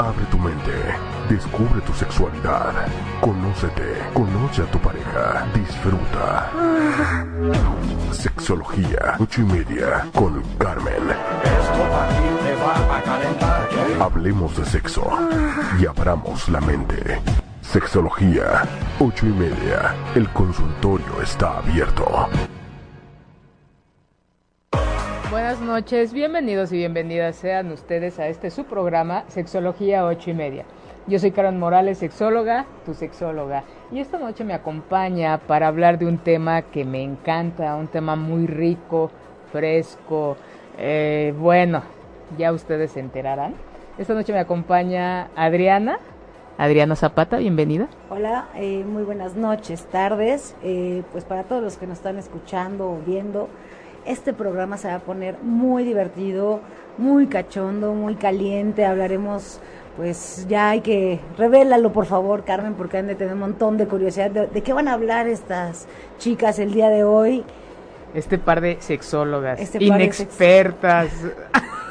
Abre tu mente, descubre tu sexualidad, conócete, conoce a tu pareja, disfruta. Sexología, ocho y media, con Carmen. Hablemos de sexo y abramos la mente. Sexología, ocho y media, el consultorio está abierto. Buenas noches, bienvenidos y bienvenidas sean ustedes a este su programa Sexología 8 y media. Yo soy Karen Morales, sexóloga, tu sexóloga, y esta noche me acompaña para hablar de un tema que me encanta, un tema muy rico, fresco, eh, bueno, ya ustedes se enterarán. Esta noche me acompaña Adriana, Adriana Zapata, bienvenida. Hola, eh, muy buenas noches, tardes, eh, pues para todos los que nos están escuchando o viendo este programa se va a poner muy divertido, muy cachondo, muy caliente. Hablaremos, pues ya hay que, revélalo por favor, Carmen, porque han de tener un montón de curiosidad. ¿De, qué van a hablar estas chicas el día de hoy? Este par de sexólogas, este inexpertas.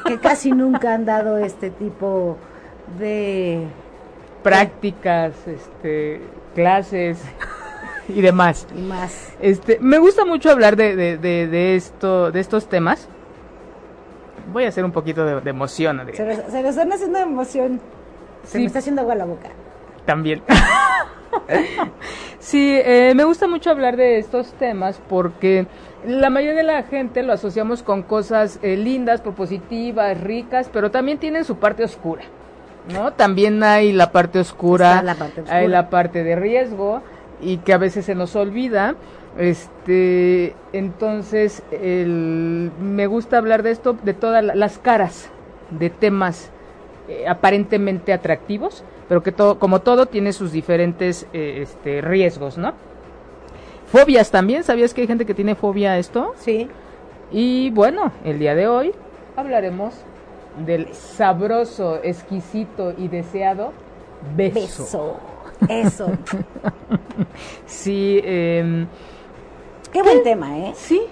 que casi nunca han dado este tipo de prácticas, este, clases y demás. Y más. Este, me gusta mucho hablar de, de, de, esto, de estos temas. Voy a hacer un poquito de, emoción. Se me, se están haciendo emoción. Se me está haciendo agua la boca. También. sí, eh, me gusta mucho hablar de estos temas porque la mayoría de la gente lo asociamos con cosas eh, lindas, propositivas, ricas, pero también tienen su parte oscura. ¿no? También hay la parte oscura, la parte oscura. hay la parte de riesgo y que a veces se nos olvida. Este, entonces, me gusta hablar de esto, de todas las caras de temas eh, aparentemente atractivos, pero que todo, como todo tiene sus diferentes eh, este, riesgos, ¿no? Fobias también, ¿sabías que hay gente que tiene fobia a esto? Sí. Y bueno, el día de hoy hablaremos del sabroso, exquisito y deseado beso. beso. Eso. sí. Eh, Qué buen tema, ¿eh? Sí.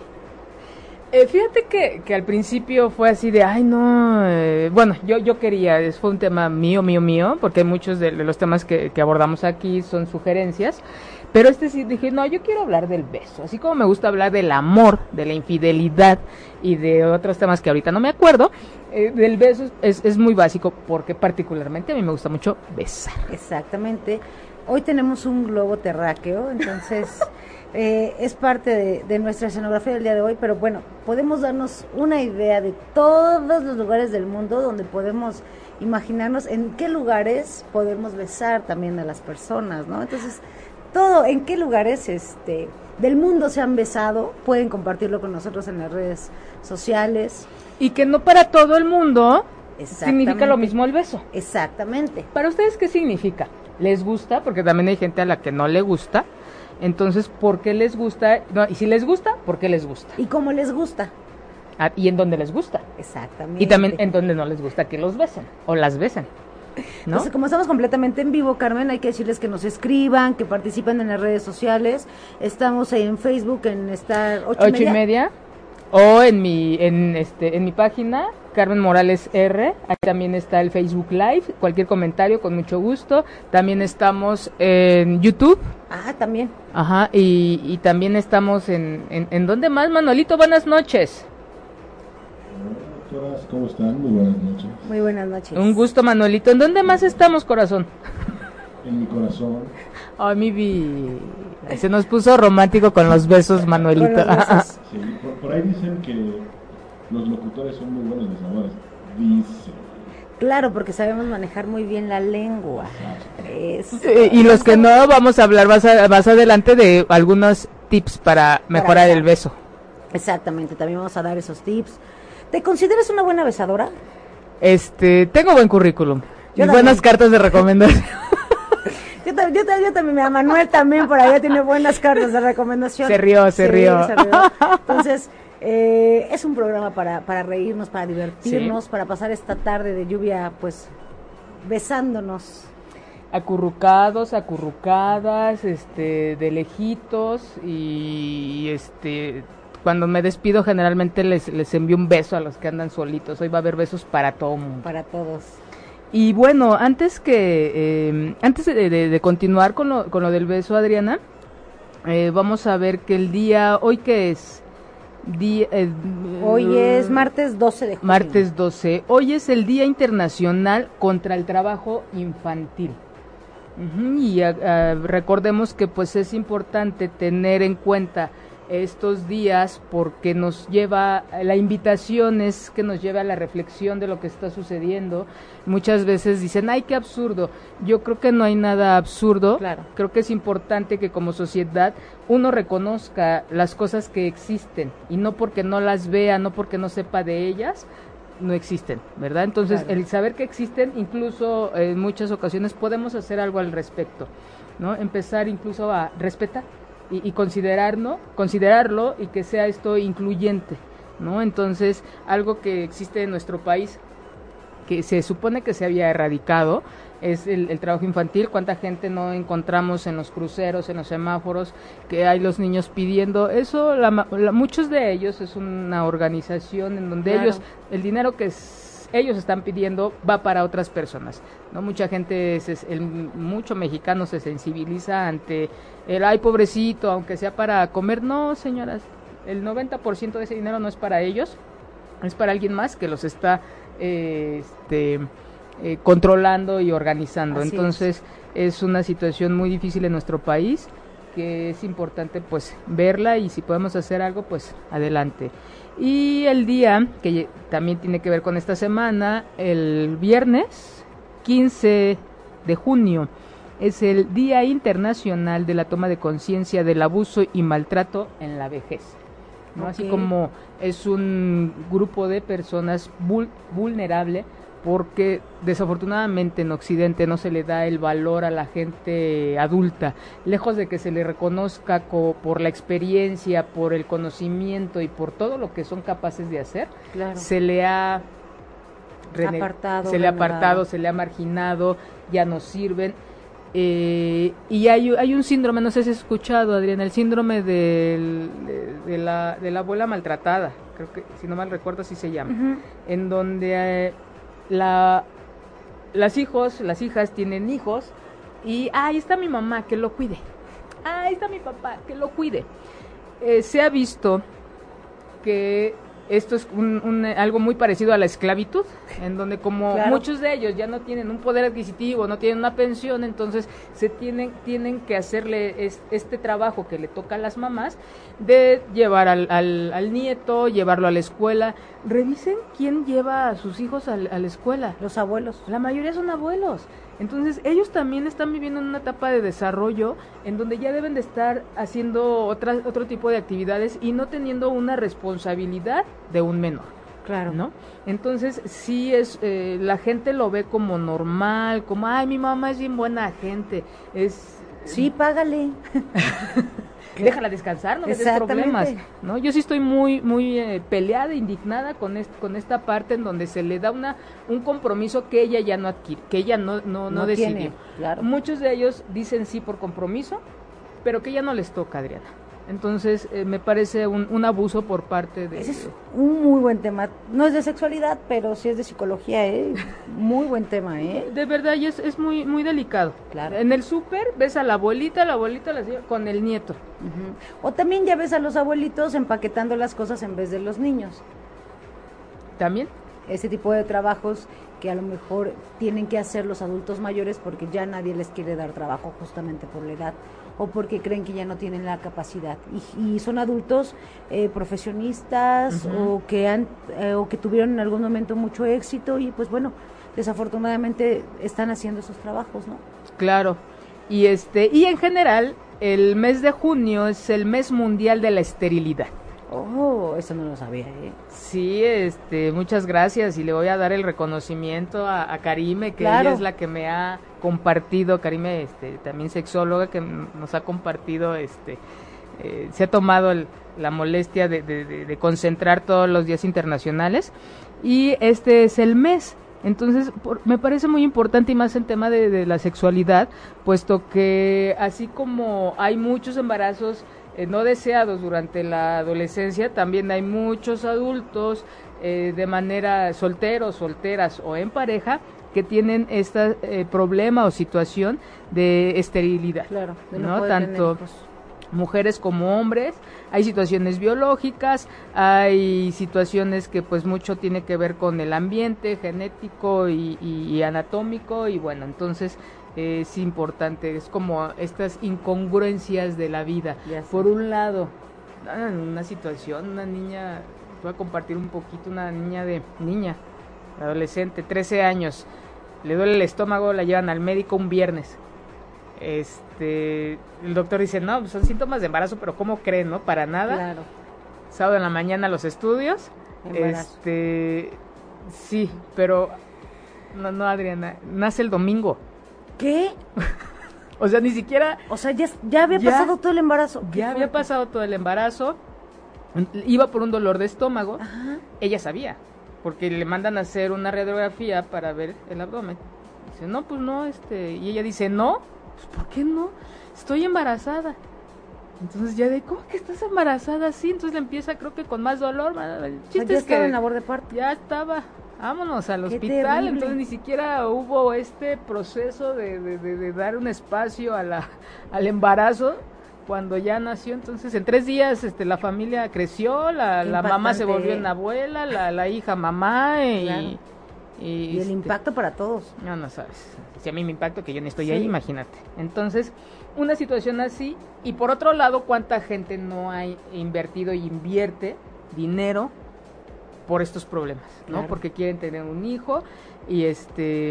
Eh, fíjate que, que, al principio fue así de, ay, no, eh, bueno, yo, yo quería, fue un tema mío, mío, mío, porque muchos de, los temas que, que, abordamos aquí son sugerencias, pero este sí dije, no, yo quiero hablar del beso, así como me gusta hablar del amor, de la infidelidad y de otros temas que ahorita no me acuerdo, eh, del beso es, es muy básico, porque particularmente a mí me gusta mucho besar. Exactamente. Hoy tenemos un globo terráqueo, entonces... Eh, es parte de, nuestra escenografía del día de hoy, pero bueno, podemos darnos una idea de todos los lugares del mundo donde podemos imaginarnos en qué lugares podemos besar también a las personas, ¿no? Entonces, todo, en qué lugares este, del mundo se han besado, pueden compartirlo con nosotros en las redes sociales. Y que no para todo el mundo significa lo mismo el beso. Exactamente. ¿Para ustedes qué significa? ¿Les gusta? Porque también hay gente a la que no le gusta entonces, ¿por qué les gusta? y si les gusta, ¿por qué les gusta? ¿Y cómo les gusta? Ah, y en dónde les gusta. Exactamente. Y también en dónde no les gusta que los besen o las besen. ¿No? Entonces, como estamos completamente en vivo, Carmen, hay que decirles que nos escriban, que participen en las redes sociales. Estamos en Facebook, en Star ocho, y media. O en mi, en este, en mi página, Carmen Morales R. Ahí también está el Facebook Live. Cualquier comentario, con mucho gusto. También estamos en YouTube. Ah, también. Ajá, y, y también estamos en, en, en. ¿Dónde más, Manolito? Buenas noches. Doctoras, ¿cómo están? Muy buenas noches. Muy buenas noches. Un gusto, Manolito. ¿En dónde más estamos, corazón? En mi corazón. Ay, mi vi. Se nos puso romántico con los besos, Manuelito. Los besos. Sí, por, por ahí dicen que los locutores son muy buenos besadores. Dice. Claro, porque sabemos manejar muy bien la lengua. Eh, y los que no, vamos a hablar más, más adelante de algunos tips para mejorar para el beso. Exactamente, también vamos a dar esos tips. ¿Te consideras una buena besadora? Este, tengo buen currículum. y buenas cartas de recomendación. Yo, ta- yo, yo también, Manuel también por allá tiene buenas cartas de recomendación. Se rió, se Sí, rió. se rió. Entonces, eh, es un programa para, para reírnos, para divertirnos, para pasar esta tarde de lluvia, pues, besándonos. acurrucados, acurrucadas, este, de lejitos y este, cuando me despido generalmente les, les envío un beso a los que andan solitos. Hoy va a haber besos para todo mundo. Para todos. Y bueno, antes que eh, antes de, de- de continuar con lo, con lo del beso, Adriana, eh, vamos a ver que el día hoy que es día eh, Hoy es martes 12 de junio. martes 12. Hoy es el Día Internacional contra el Trabajo Infantil. Ujú, y ah, ah, recordemos que pues es importante tener en cuenta estos días porque nos lleva, la invitación es que nos lleve a la reflexión de lo que está sucediendo. Muchas veces dicen, ay, qué absurdo. Yo creo que no hay nada absurdo. Claro. Creo que es importante que como sociedad uno reconozca las cosas que existen y no porque no las vea, no porque no sepa de ellas, no existen, ¿verdad? Entonces, Claro. el saber que existen, incluso en muchas ocasiones podemos hacer algo al respecto, ¿no? Empezar incluso a respetar y, y considerarlo, considerarlo y que sea esto incluyente, ¿no? Entonces, algo que existe en nuestro país que se supone que se había erradicado es el, el trabajo infantil. ¿Cuánta gente no encontramos en los cruceros, en los semáforos, que hay los niños pidiendo? Eso, la la- muchos de ellos es una organización en donde Claro. ellos, el dinero que ellos están pidiendo va para otras personas. no Mucha gente, se- el, mucho mexicano se sensibiliza ante el, ay, pobrecito, aunque sea para comer. No, señoras, el 90% de ese dinero no es para ellos, es para alguien más que los está eh, este, eh, controlando y organizando. Así es. Entonces es. una situación muy difícil en nuestro país que es importante pues verla y si podemos hacer algo pues adelante. Y el día que también tiene que ver con esta semana, el viernes 15 de junio es el Día Internacional de la Toma de Conciencia del Abuso y Maltrato en la Vejez. ¿no? Así como es un grupo de personas vul- vulnerable porque desafortunadamente en Occidente no se le da el valor a la gente adulta, lejos de que se le reconozca co- por la experiencia, por el conocimiento y por todo lo que son capaces de hacer, Claro. se le ha Apartado, se le ha apartado, se le ha marginado, ya no sirven. Eh, y hay, hay un síndrome, no sé si has escuchado, Adriana, el síndrome del- de, de la, de la abuela maltratada, creo que, si no mal recuerdo, así se llama, en donde eh, la, las hijos, las hijas tienen hijos y "Ah, ahí está mi mamá, que lo cuide. "Ah, ahí está mi papá, que lo cuide. Eh, se ha visto que esto es un- un, eh, algo muy parecido a la esclavitud, en donde como Claro. muchos de ellos ya no tienen un poder adquisitivo, no tienen una pensión, entonces se tienen, tienen que hacerle es- este trabajo que le toca a las mamás de llevar al, al- al nieto, llevarlo a la escuela. Revisen quién lleva a sus hijos al- a la escuela. Los abuelos. La mayoría son abuelos. Entonces, ellos también están viviendo en una etapa de desarrollo en donde ya deben de estar haciendo otra, otro tipo de actividades y no teniendo una responsabilidad de un menor, Claro. ¿no? Entonces, sí es, eh, la gente lo ve como normal, como, ay, mi mamá es bien buena gente, es... Sí, págale. Déjala descansar, no me des problemas, ¿no? Yo sí estoy muy, muy eh, peleada, indignada con, est- con esta parte en donde se le da una, un compromiso que ella ya no adquiere, que ella no, no, no, No decidió. tiene, claro. Muchos de ellos dicen sí por compromiso, pero que ya no les toca, Adriana. Entonces, eh, me parece un, un abuso por parte de... Ese es un muy buen tema. No es de sexualidad, pero sí es de psicología, ¿eh? Muy buen tema, ¿eh? De verdad, y es, es muy, muy delicado. Claro. En el súper ves a la abuelita, la abuelita la señora, con el nieto. O también ya ves a los abuelitos empaquetando las cosas en vez de los niños. También. Ese tipo de trabajos que a lo mejor tienen que hacer los adultos mayores porque ya nadie les quiere dar trabajo justamente por la edad o porque creen que ya no tienen la capacidad y, y son adultos eh, profesionistas o que han eh, o que tuvieron en algún momento mucho éxito y pues bueno desafortunadamente están haciendo esos trabajos no Claro. Y este y en general el mes de junio es el mes mundial de la esterilidad. Oh, eso no lo sabía, ¿eh? Sí, este, muchas gracias y le voy a dar el reconocimiento a, a Karime, que Claro. ella es la que me ha compartido, Karime, este, también sexóloga, que nos ha compartido, este, eh, se ha tomado el- la molestia de, de- de- de concentrar todos los días internacionales y este es el mes. Entonces, por- me parece muy importante y más el tema de, de la sexualidad, puesto que así como hay muchos embarazos eh, no deseados durante la adolescencia, también hay muchos adultos eh, de manera solteros, solteras o en pareja que tienen este eh, problema o situación de esterilidad. Claro, de ¿no? Tanto mujeres como hombres, hay situaciones biológicas, hay situaciones que pues mucho tiene que ver con el ambiente genético y, y- y anatómico y bueno, entonces es importante, es como estas incongruencias de la vida. Por un lado, ah, una situación, una niña, voy a compartir un poquito, una niña de niña, adolescente, 13 años, le duele el estómago, la llevan al médico un viernes. Este, el doctor dice, no, son síntomas de embarazo, pero ¿cómo creen, no? Para nada. Claro. Sábado en la mañana los estudios. Embarazo. Este, sí, pero no, no, Adriana, nace el domingo. ¿Qué? O sea, ni siquiera O sea, ya, ya había Ya. pasado todo el embarazo. Ya había pasado todo el embarazo. Iba por un dolor de estómago. Ajá. Ella sabía, porque le mandan a hacer una radiografía para ver el abdomen. Dice, no, pues no, este, y ella dice, no, pues ¿por qué no? Estoy embarazada. Entonces ya de, ¿cómo que estás embarazada? Sí, entonces le empieza, creo que con más dolor. El O sea, chiste ya es estaba que en labor de parto. ya estaba, vámonos al hospital. Entonces ni siquiera hubo este proceso de, de- de- de dar un espacio a la, al embarazo cuando ya nació. Entonces en tres días este, la familia creció, la, la mamá se volvió en abuela, la, la hija mamá y... Claro. y, Y el este, impacto para todos. no, no sabes. Si a mí me impacto que yo ni estoy Sí. ahí, imagínate. Entonces, una situación así. Y por otro lado, ¿cuánta gente no ha invertido y invierte dinero por estos problemas? ¿no? Claro. Porque quieren tener un hijo y este.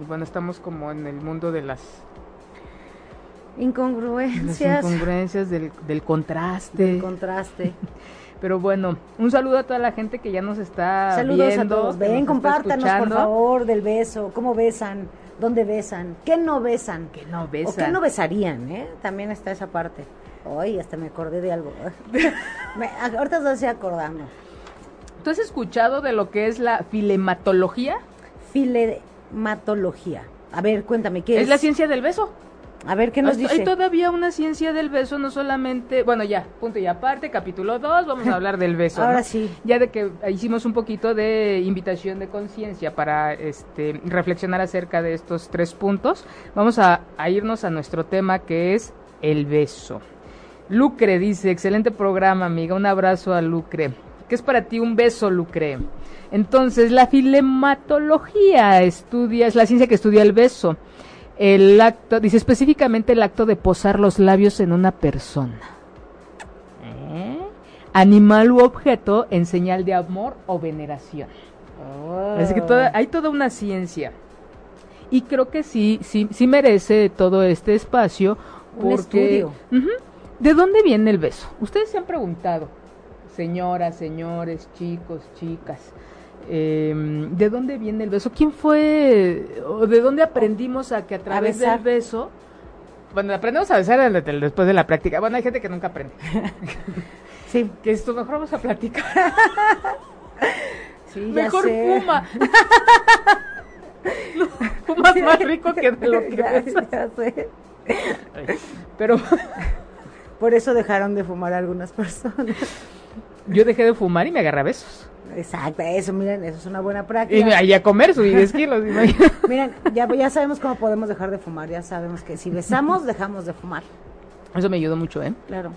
y bueno, estamos como en el mundo de las, las Incongruencias. incongruencias, del, del contraste. del contraste. Pero bueno, un saludo a toda la gente que ya nos está Saludos viendo. a todos. Ven, compártanos, por favor, del beso. ¿Cómo besan? ¿Dónde besan? ¿Qué no besan? Que no ¿O besan. qué no besarían? ¿eh? También está esa parte. Ay, hasta me acordé de algo. me, ahorita estoy acordando. ¿Tú has escuchado de lo que es la filematología? Filematología. A ver, cuéntame, ¿qué es? Es la ciencia del beso. A ver, ¿qué nos dice? Hay todavía una ciencia del beso, no solamente, bueno, ya, punto y aparte, capítulo 2, vamos a hablar del beso. Ahora ¿no? sí. Ya de que hicimos un poquito de invitación de conciencia para este reflexionar acerca de estos tres puntos, vamos a, a irnos a nuestro tema que es el beso. Lucre dice, excelente programa, amiga, un abrazo a Lucre. ¿Qué es para ti un beso, Lucre? Entonces, la filematología estudia, es la ciencia que estudia el beso. El acto, dice específicamente el acto de posar los labios en una persona. ¿Eh? Animal u objeto en señal de amor o veneración. Oh. Así que toda- hay toda una ciencia. Y creo que sí, sí, sí merece todo este espacio. Un Porque, estudio. ¿De dónde viene el beso? Ustedes se han preguntado, señoras, señores, chicos, chicas, eh, ¿de dónde viene el beso? ¿Quién fue, o de dónde aprendimos a que a través del beso, bueno, aprendemos a besar después de la práctica, bueno, hay gente que nunca aprende, Sí, que esto mejor vamos a platicar, sí, ya mejor sé. fuma. No, fumas más rico que de lo que Ya- besas. ya sé. Pero Por eso dejaron de fumar algunas personas. Yo dejé de fumar y me agarré a besos. Exacto, eso, miren, eso es una buena Y práctica. ahí a comer, subí 10 kilos. Miren, ya, ya sabemos cómo podemos dejar de fumar, ya sabemos que si besamos, dejamos de fumar. Eso me ayudó mucho, ¿eh? Claro.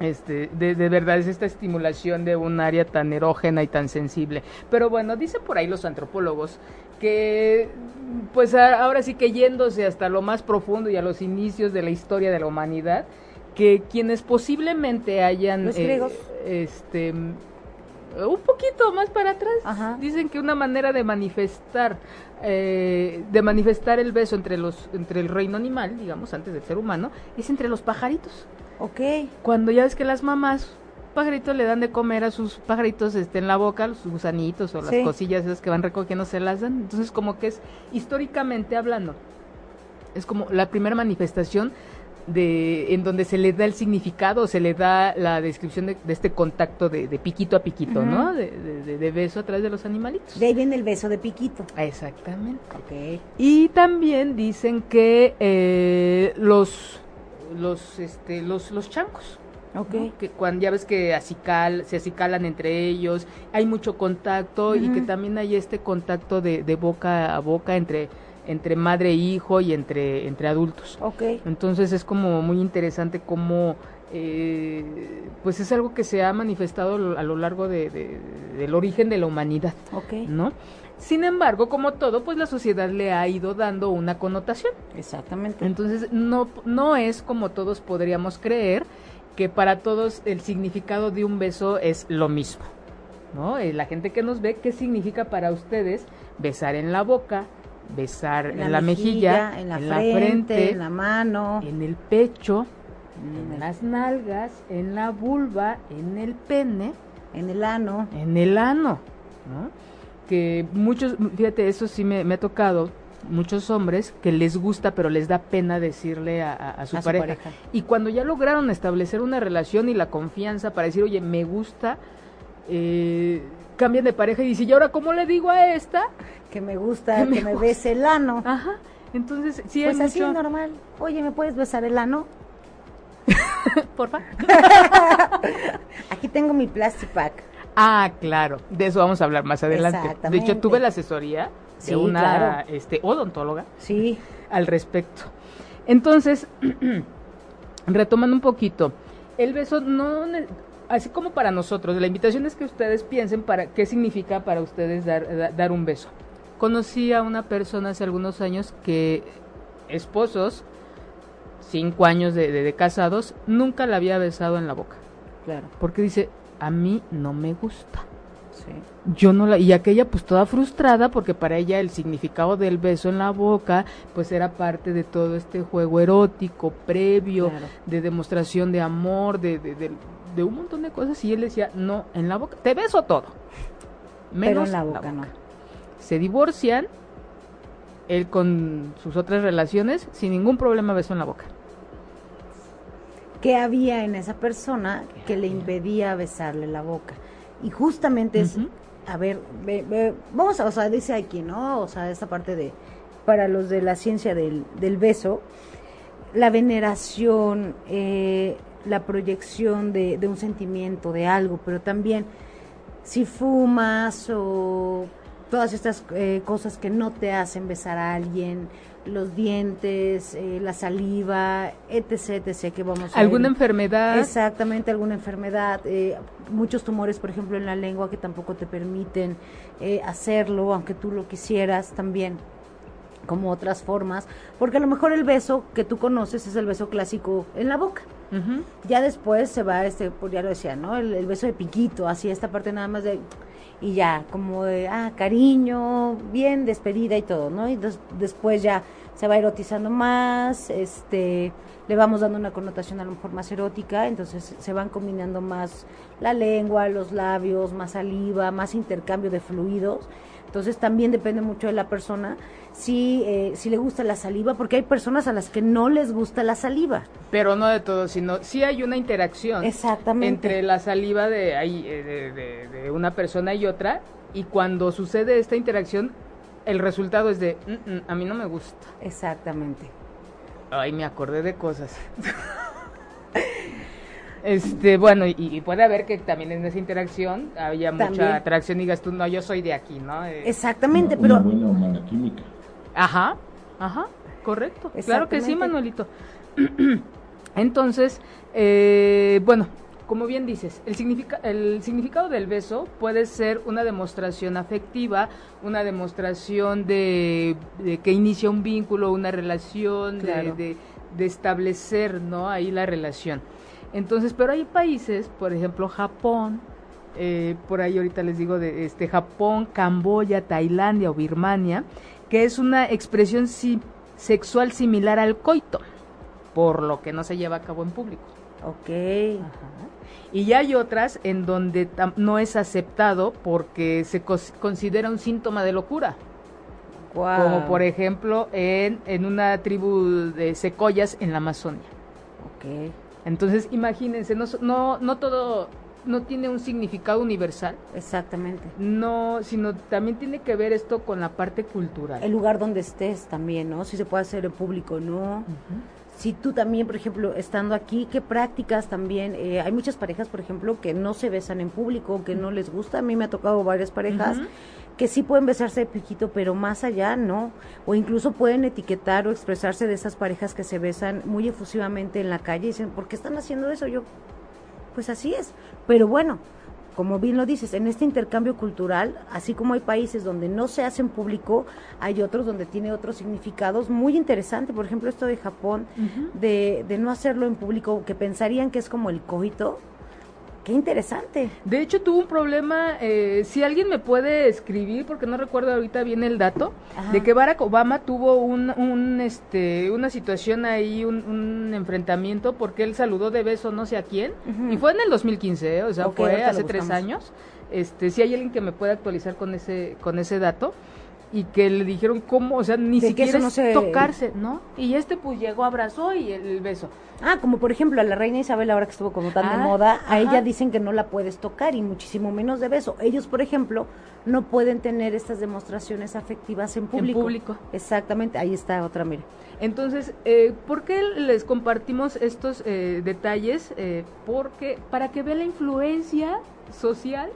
Este, de, de verdad es esta estimulación de un área tan erógena y tan sensible. Pero bueno, dicen por ahí los antropólogos que, pues a- ahora sí que yéndose hasta lo más profundo y a los inicios de la historia de la humanidad, que quienes posiblemente hayan, Los eh, griegos. Este, un poquito más para atrás, Ajá. dicen que una manera de manifestar, eh, de manifestar el beso entre los, entre el reino animal, digamos, antes del ser humano, es entre los pajaritos Ok. cuando ya ves que las mamás pajaritos le dan de comer a sus pajaritos este, en la boca, los gusanitos o las Sí. cosillas esas que van recogiendo se las dan. Entonces como que es históricamente hablando, es como la primera manifestación de en donde se le da el significado, se le da la descripción de, de este contacto de, de piquito a piquito. ¿no? De, beso a través de los animalitos. De ahí viene el beso de piquito. Exactamente. Ok. Y también dicen que eh, los los este los los chancos Ok. ¿no? que cuando ya ves que acical, se acicalan entre ellos, hay mucho contacto y que también hay este contacto de, de boca a boca entre entre madre e hijo y entre entre adultos. Ok. Entonces es como muy interesante cómo eh, pues es algo que se ha manifestado a lo largo de- de- del origen de la humanidad. Ok. ¿no? Sin embargo, como todo, pues la sociedad le ha ido dando una connotación. Exactamente. Entonces, no, no es como todos podríamos creer que para todos el significado de un beso es lo mismo. ¿no? Eh, La gente que nos ve, ¿qué significa para ustedes besar en la boca, besar en la, mejilla, en la, frente, en la mano, en el pecho, en las nalgas, en la vulva, en el pene? en el ano. en el ano, ¿no? Que muchos, fíjate, eso sí me, me ha tocado, muchos hombres que les gusta, pero les da pena decirle a, a- a su, A su pareja. pareja. Y cuando ya lograron establecer una relación y la confianza para decir, oye, me gusta, eh, cambian de pareja y dicen, ¿y ahora cómo le digo a esta? Que me gusta Que que me gusta. bese el ano. Ajá. Entonces, sí pues hay así mucho... normal. Oye, ¿me puedes besar el ano? Porfa. Aquí tengo mi plastic pack. Ah, claro. De eso vamos a hablar más adelante. De hecho, Exactamente. tuve la asesoría Sí, de una claro. este, odontóloga Sí. al respecto. Entonces, retomando un poquito, el beso no, así como para nosotros, la invitación es que ustedes piensen para qué significa para ustedes dar, da- dar un beso. Conocí a una persona hace algunos años que esposos, cinco años de, de- de casados, nunca la había besado en la boca, Claro. porque dice, a mí no me gusta. Sí. Yo no la, y aquella pues toda frustrada porque para ella el significado del beso en la boca pues era parte de todo este juego erótico previo, Claro. de demostración de amor, de, de, de- de un montón de cosas y él decía, no, en la boca, te beso todo. Pero Menos en la boca no. Se divorcian, él con sus otras relaciones, sin ningún problema beso en la boca. ¿Qué había en esa persona que le impedía besarle la boca? Y justamente es, a ver, ve- ve- vamos a, o sea, dice aquí, ¿no? O sea, esta parte de, para los de la ciencia del, del beso, la veneración, eh, la proyección de, de un sentimiento, de algo, pero también si fumas o todas estas eh, cosas que no te hacen besar a alguien, los dientes, eh, la saliva, etc, etc, que vamos a ¿Alguna enfermedad? Exactamente, alguna enfermedad, eh, muchos tumores, por ejemplo, en la lengua que tampoco te permiten eh, hacerlo, aunque tú lo quisieras también, como otras formas, porque a lo mejor el beso que tú conoces es el beso clásico en la boca. Ya después se va, este, pues ya lo decía, ¿no? El, el beso de piquito, así esta parte nada más de... Y ya, como de, ah, cariño, bien, despedida y todo, ¿no? Y des- después ya se va erotizando más, este, le vamos dando una connotación a lo mejor más erótica, entonces se van combinando más la lengua, los labios, más saliva, más intercambio de fluidos. Entonces también depende mucho de la persona si, eh, si le gusta la saliva, porque hay personas a las que no les gusta la saliva. Pero no de todo, sino sí hay una interacción. Exactamente. entre la saliva de, ahí, eh, de, de- de una persona y otra y cuando sucede esta interacción el resultado es de "Mm, mm, a mí no me gusta Exactamente. ay me acordé de cosas este bueno y, y puede haber que también en esa interacción haya mucha También. atracción y digas tú no yo soy de aquí no Eh, Exactamente, una, pero una buena o mala química. Ajá, ajá, correcto. Claro que sí. Manuelito. Entonces, eh, bueno, como bien dices, el, significa, el significado del beso puede ser una demostración afectiva, una demostración de, de que inicia un vínculo, una relación, de- de, de establecer, ¿no? Ahí la relación. Entonces, pero hay países, por ejemplo, Japón, eh, por ahí ahorita les digo de este Japón, Camboya, Tailandia o Birmania, que es una expresión si- sexual similar al coito, por lo que no se lleva a cabo en público. Ok. Ajá. Y ya hay otras en donde no es aceptado porque se considera un síntoma de locura. Guau. Como por ejemplo en, en una tribu de secoyas en la Amazonia. Ok. Entonces, imagínense, no, no, no todo, no tiene un significado universal, Exactamente. no, sino también tiene que ver esto con la parte cultural. El lugar donde estés también, ¿no? Si se puede hacer en público, ¿no? Ujú. Si tú también, por ejemplo, estando aquí, ¿qué prácticas también? Eh, hay muchas parejas, por ejemplo, que no se besan en público, que no les gusta. A mí me ha tocado varias parejas que sí pueden besarse de piquito, pero más allá no. O incluso pueden etiquetar o expresarse de esas parejas que se besan muy efusivamente en la calle y dicen, ¿por qué están haciendo eso? Yo, pues así es. Pero bueno, como bien lo dices, en este intercambio cultural, así como hay países donde no se hace en público, hay otros donde tiene otros significados muy interesante. Por ejemplo, esto de Japón, de, de no hacerlo en público, que pensarían que es como el coito. Qué interesante. De hecho, tuvo un problema, eh, si alguien me puede escribir, porque no recuerdo ahorita bien el dato, Ajá. de que Barack Obama tuvo un, un, este, una situación ahí, un, un enfrentamiento, porque él saludó de beso no sé a quién, y fue en el 2015, ¿eh? o sea, fue hace tres años. Este, si hay alguien que me pueda actualizar con ese, con ese dato, y que le dijeron cómo, o sea, ni De siquiera no se- tocarse, ¿no? Y este pues llegó, abrazó y el, el beso. Ah, como por ejemplo a la reina Isabel ahora que estuvo como tan de Ah, moda, a ella dicen que no la puedes tocar y muchísimo menos de beso. Ellos, por ejemplo, no pueden tener estas demostraciones afectivas en público. público. Exactamente, ahí está otra, mira. Entonces, eh, ¿por qué les compartimos estos eh, detalles? Eh, porque para que vean la influencia social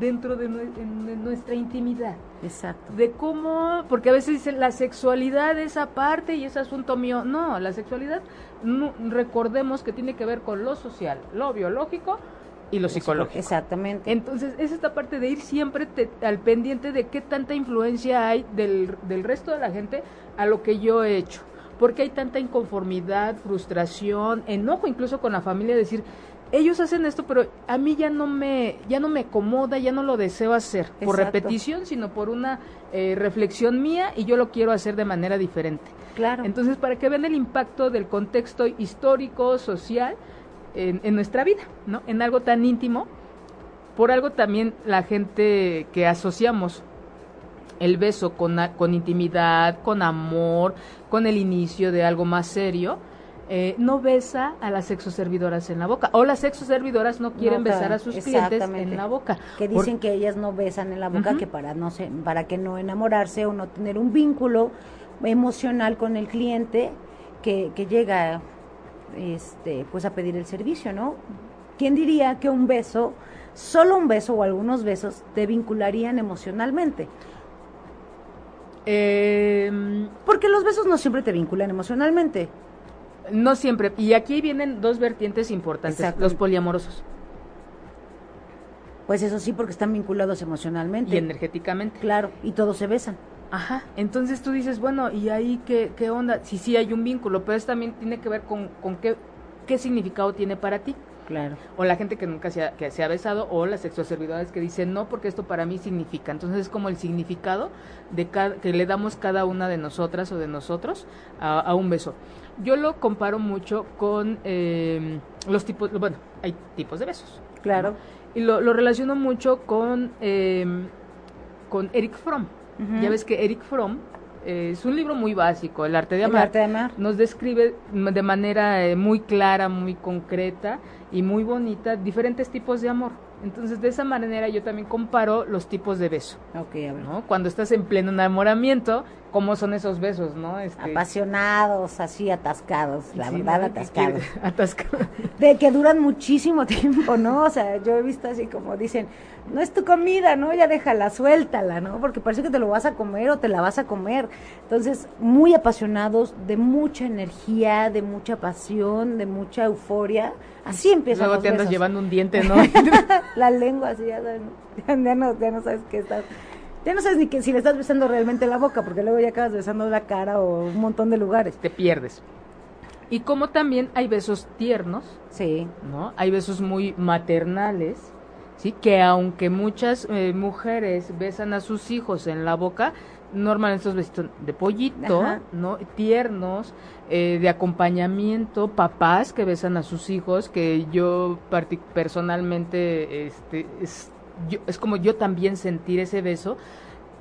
dentro de, nuestra intimidad. Exacto. De cómo, porque a veces dicen la sexualidad es aparte y es asunto mío. No, la sexualidad, no- recordemos que tiene que ver con lo social, lo biológico y lo psicológico. Exactamente. Entonces, es esta parte de ir siempre te- al pendiente de qué tanta influencia hay del, del resto de la gente a lo que yo he hecho. Porque hay tanta inconformidad, frustración, enojo incluso con la familia, decir, ellos hacen esto, pero a mí ya no me, ya no me acomoda, ya no lo deseo hacer por repetición, sino por una eh, reflexión mía y yo lo quiero hacer de manera diferente. claro. Entonces, para que vean el impacto del contexto histórico, social, en, en nuestra vida, ¿no? En algo tan íntimo, por algo también la gente que asociamos el beso con, con intimidad, con amor, con el inicio de algo más serio, eh, no besa a las sexoservidoras en la boca. O las sexoservidoras no quieren No, besar a sus clientes en la boca. que Por- dicen que ellas no besan en la boca que para no se, para que no enamorarse o no tener un vínculo emocional con el cliente que, que llega este pues a pedir el servicio no quién diría que un beso solo un beso o algunos besos te vincularían emocionalmente Em, porque los besos no siempre te vinculan emocionalmente No siempre. Y aquí vienen dos vertientes importantes, Exacto. los poliamorosos pues eso sí porque están vinculados emocionalmente y energéticamente. claro y todos se besan Ajá. Entonces tú dices, bueno, ¿y ahí qué, qué onda? Sí, sí hay un vínculo, pero eso también tiene que ver con, con qué, qué significado tiene para ti. Claro O la gente que nunca se ha, que se ha besado, o las sexoservidores que dicen, no, porque esto para mí significa. Entonces es como el significado de cada, que le damos cada una de nosotras o de nosotros a, a un beso. Yo lo comparo mucho con eh, los tipos, bueno, hay tipos de besos. claro Y lo, lo relaciono mucho con, eh, con Eric Fromm. Ya ves que Eric Fromm eh, es un libro muy básico, El arte de el amar. arte de amar Nos describe de manera eh, muy clara, muy concreta y muy bonita diferentes tipos de amor. Entonces, de esa manera yo también comparo los tipos de beso, Ok, a ver. ¿no? Cuando estás en pleno enamoramiento, ¿cómo son esos besos, no? Este, apasionados, así atascados, la sí, verdad, atascados. atascados. De que duran muchísimo tiempo, ¿no? O sea, yo he visto así como dicen, no es tu comida, ¿no? Ya déjala, suéltala, ¿no? Porque parece que te lo vas a comer o te la vas a comer. Entonces, muy apasionados, de mucha energía, de mucha pasión, de mucha euforia. Así empiezan Luego los te andas besos. llevando un diente, ¿no? la lengua así, ya, sabes, ya, ya no, ya no sabes qué estás... Ya no sabes ni que si le estás besando realmente la boca, porque luego ya acabas besando la cara o un montón de lugares. te pierdes. Y como también hay besos tiernos, Sí, ¿no? Hay besos muy maternales, ¿sí? Que aunque muchas eh, mujeres besan a sus hijos en la boca, normalmente estos besitos de pollito, Ajá. ¿no? Tiernos, eh, de acompañamiento, papás que besan a sus hijos, que yo personalmente, este, es, yo- es como yo también sentir ese beso,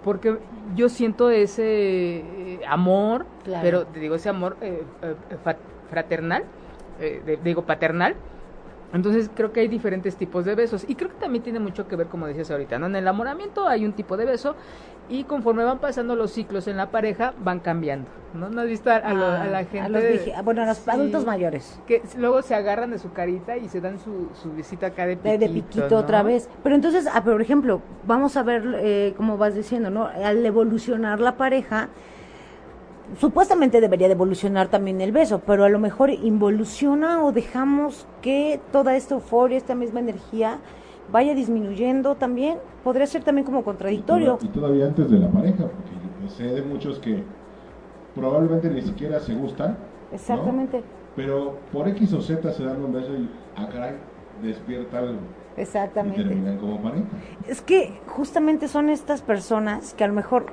porque yo siento ese eh, amor, Claro. pero te digo, ese amor eh, eh, fraternal, eh, de- digo paternal, entonces creo que hay diferentes tipos de besos y creo que también tiene mucho que ver, como decías ahorita, ¿no? En el enamoramiento hay un tipo de beso y conforme van pasando los ciclos en la pareja van cambiando, ¿no? ¿No has visto a, a lo- a la Ah, gente? los vieji- bueno, a los Sí, adultos mayores. Que luego se agarran de su carita y se dan su, su visita acá de piquito, De, de piquito ¿no? otra vez. Pero entonces, ah, por ejemplo, vamos a ver, eh, como vas diciendo, ¿no? Al evolucionar la pareja, supuestamente debería de evolucionar también el beso, pero a lo mejor involuciona o dejamos que toda esta euforia, esta misma energía vaya disminuyendo también. Podría ser también como contradictorio. Y todavía antes de la pareja, porque sé de muchos que probablemente ni siquiera se gustan. ¿no? Exactamente, Pero por X o Z se dan un beso y, ah, caray, despierta algo. Y exactamente. terminan como pareja. Es que justamente son estas personas que a lo mejor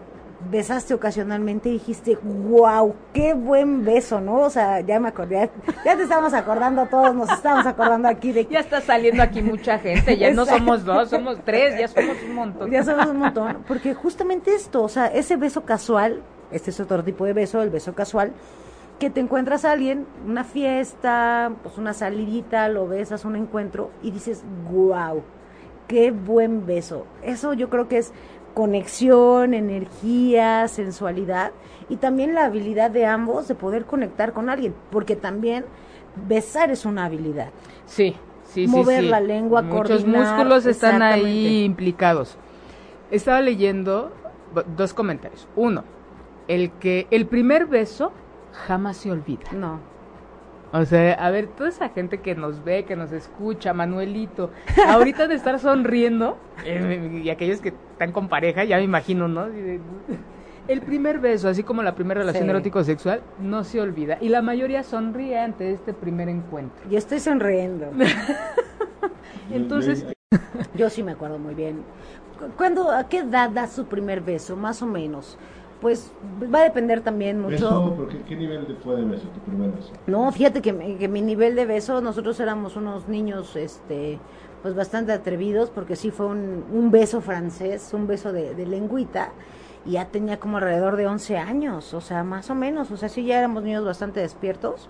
besaste ocasionalmente y dijiste, wow, qué buen beso, ¿no? O sea, ya me acordé, ya te estamos acordando todos, nos estamos acordando aquí de Ya está saliendo aquí mucha gente, ya no somos dos, somos tres, ya somos un montón. Ya somos un montón, porque justamente esto, o sea, ese beso casual, este es otro tipo de beso, el beso casual, que te encuentras a alguien, una fiesta, pues una salidita, lo besas, un encuentro, y dices, wow, qué buen beso. Eso yo creo que es conexión, energía, sensualidad, y también la habilidad de ambos de poder conectar con alguien, porque también besar es una habilidad. Sí, sí, sí. Mover sí. la lengua, Muchos coordinar, músculos están ahí implicados. Estaba leyendo dos comentarios. Uno, el que el primer beso jamás se olvida. No. O sea, a ver, toda esa gente que nos ve, que nos escucha, Manuelito, ahorita de estar sonriendo, eh, y aquellos que están con pareja, ya me imagino, ¿no? El primer beso, así como la primera relación Sí. erótico-sexual, no se olvida. Y la mayoría sonríe ante este primer encuentro. Yo estoy sonriendo. Entonces, Yo sí me acuerdo muy bien. Cu- ¿Cuándo, a qué edad da su primer beso, más o menos? Pues va a depender también mucho. Beso, ¿pero qué, qué nivel de fue de beso, tu primer beso? No, fíjate que, mi- que mi nivel de beso, nosotros éramos unos niños, este, pues bastante atrevidos, porque sí fue un, un beso francés, un beso de, de lengüita, y ya tenía como alrededor de 11 años, o sea, más o menos, o sea, sí ya éramos niños bastante despiertos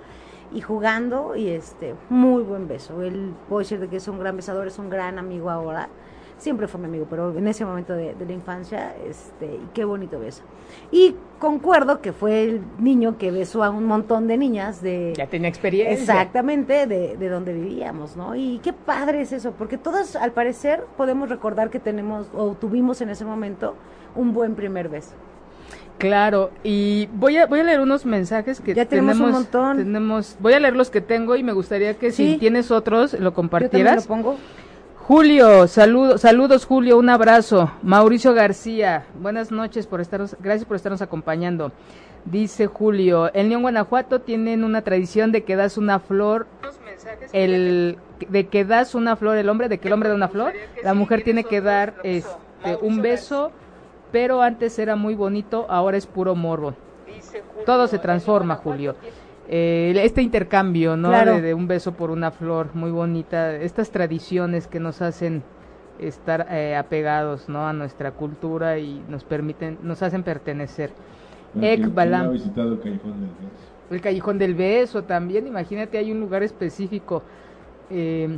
y jugando, y este, muy buen beso. Él, puedo decir de que es un gran besador, es un gran amigo ahora, siempre fue mi amigo, pero en ese momento de, de la infancia, este, y qué bonito beso. Y concuerdo que fue el niño que besó a un montón de niñas de... ya tenía experiencia. Exactamente, de, de donde vivíamos, ¿no? Y qué padre es eso, porque todas, al parecer, podemos recordar que tenemos o tuvimos en ese momento un buen primer beso. Claro, y voy a, voy a leer unos mensajes que Ya tenemos un montón. tenemos- voy a leer los que tengo y me gustaría que Sí. si tienes otros lo Yo compartieras. lo pongo. Julio, saludos, saludos Julio, un abrazo. Mauricio García, buenas noches por estarnos, gracias por estarnos acompañando. Dice Julio, en León, Guanajuato tienen una tradición de que das una flor, el de que das una flor, el hombre, de que el hombre da una flor, la mujer tiene que dar este un beso, pero antes era muy bonito, ahora es puro morbo. Todo se transforma, Julio. Eh, este intercambio, ¿no? Claro. De, de un beso por una flor, muy bonita. Estas tradiciones que nos hacen estar eh, apegados, ¿no? A nuestra cultura y nos permiten, nos hacen pertenecer. Ek ¿quién- quién Balam. ha visitado el Callejón del Beso? El callejón del beso también, imagínate, hay un lugar específico. Eh,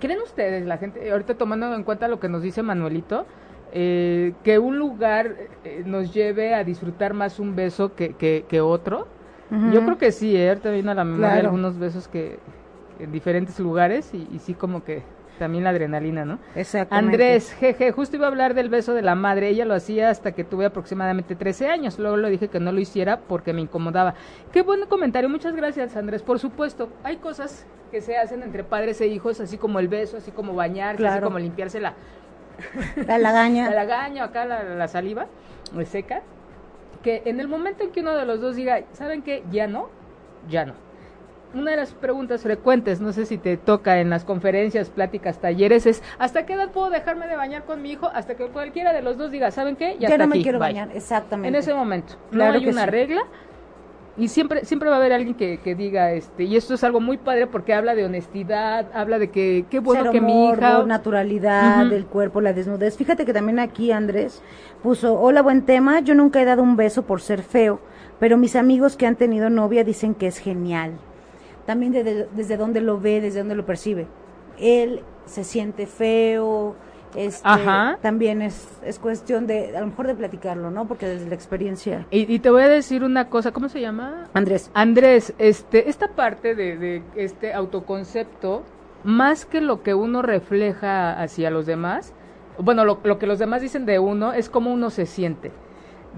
¿Creen ustedes, la gente, ahorita tomando en cuenta lo que nos dice Manuelito, eh, que un lugar eh, nos lleve a disfrutar más un beso que, que, que otro? Yo creo que sí, ¿eh? viene a la memoria Claro. algunos besos que en diferentes lugares y, y sí como que también la adrenalina, ¿no? Exactamente. Andrés, jeje, justo iba a hablar del beso de la madre. Ella lo hacía hasta que tuve aproximadamente 13 años. Luego le dije que no lo hiciera porque me incomodaba. Qué buen comentario. Muchas gracias, Andrés. Por supuesto, hay cosas que se hacen entre padres e hijos, así como el beso, así como bañarse, así como limpiarse la, La lagaña. la lagaña acá la, la saliva eh, seca. Que en el momento en que uno de los dos diga, ¿saben qué? Ya no, ya no. una de las preguntas frecuentes, no sé si te toca en las conferencias, pláticas, talleres, es ¿hasta qué edad puedo dejarme de bañar con mi hijo? Hasta que cualquiera de los dos diga, ¿saben qué? Ya, no me quiero bañar, exactamente. En ese momento. no hay una regla. Y siempre, siempre va a haber alguien que, que, diga, este, y esto es algo muy padre porque habla de honestidad, habla de que qué bueno que mi hija... naturalidad del cuerpo, la desnudez. Fíjate que también aquí Andrés puso, hola, buen tema, yo nunca he dado un beso por ser feo, pero mis amigos que han tenido novia dicen que es genial también desde dónde lo ve, desde dónde lo percibe. Él se siente feo, este, también es, es cuestión de, a lo mejor de platicarlo, ¿no? Porque desde la experiencia. Y, te voy a decir una cosa, ¿cómo se llama? Andrés. Andrés, este, esta parte de, de este autoconcepto, más que lo que uno refleja hacia los demás, bueno, lo, lo que los demás dicen de uno es cómo uno se siente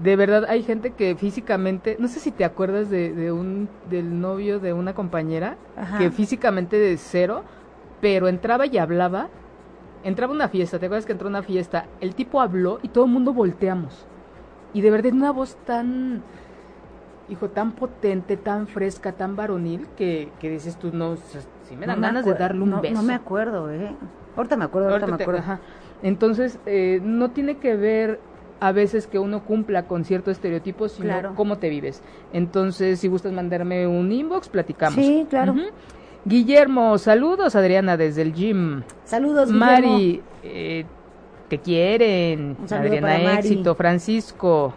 de verdad hay gente que físicamente, no sé si te acuerdas de, de un del novio de una compañera que físicamente de cero, pero entraba y hablaba. Entraba una fiesta, ¿te acuerdas que entró una fiesta? El tipo habló y todo el mundo volteamos. Y de verdad una voz tan hijo tan potente, tan fresca, tan varonil que, que dices tú no, si me dan ganas de darle un beso. No me acuerdo, eh. Ahorita me acuerdo, ahorita, me acuerdo. Entonces, eh, no tiene que ver a veces que uno cumpla con ciertos estereotipos, sino cómo te vives. Entonces, si gustas mandarme un inbox, platicamos. Sí, claro. Guillermo, saludos, Adriana, desde el gym. Saludos, Guillermo. Mari, eh, ¿qué quieren? Adriana, éxito. Francisco.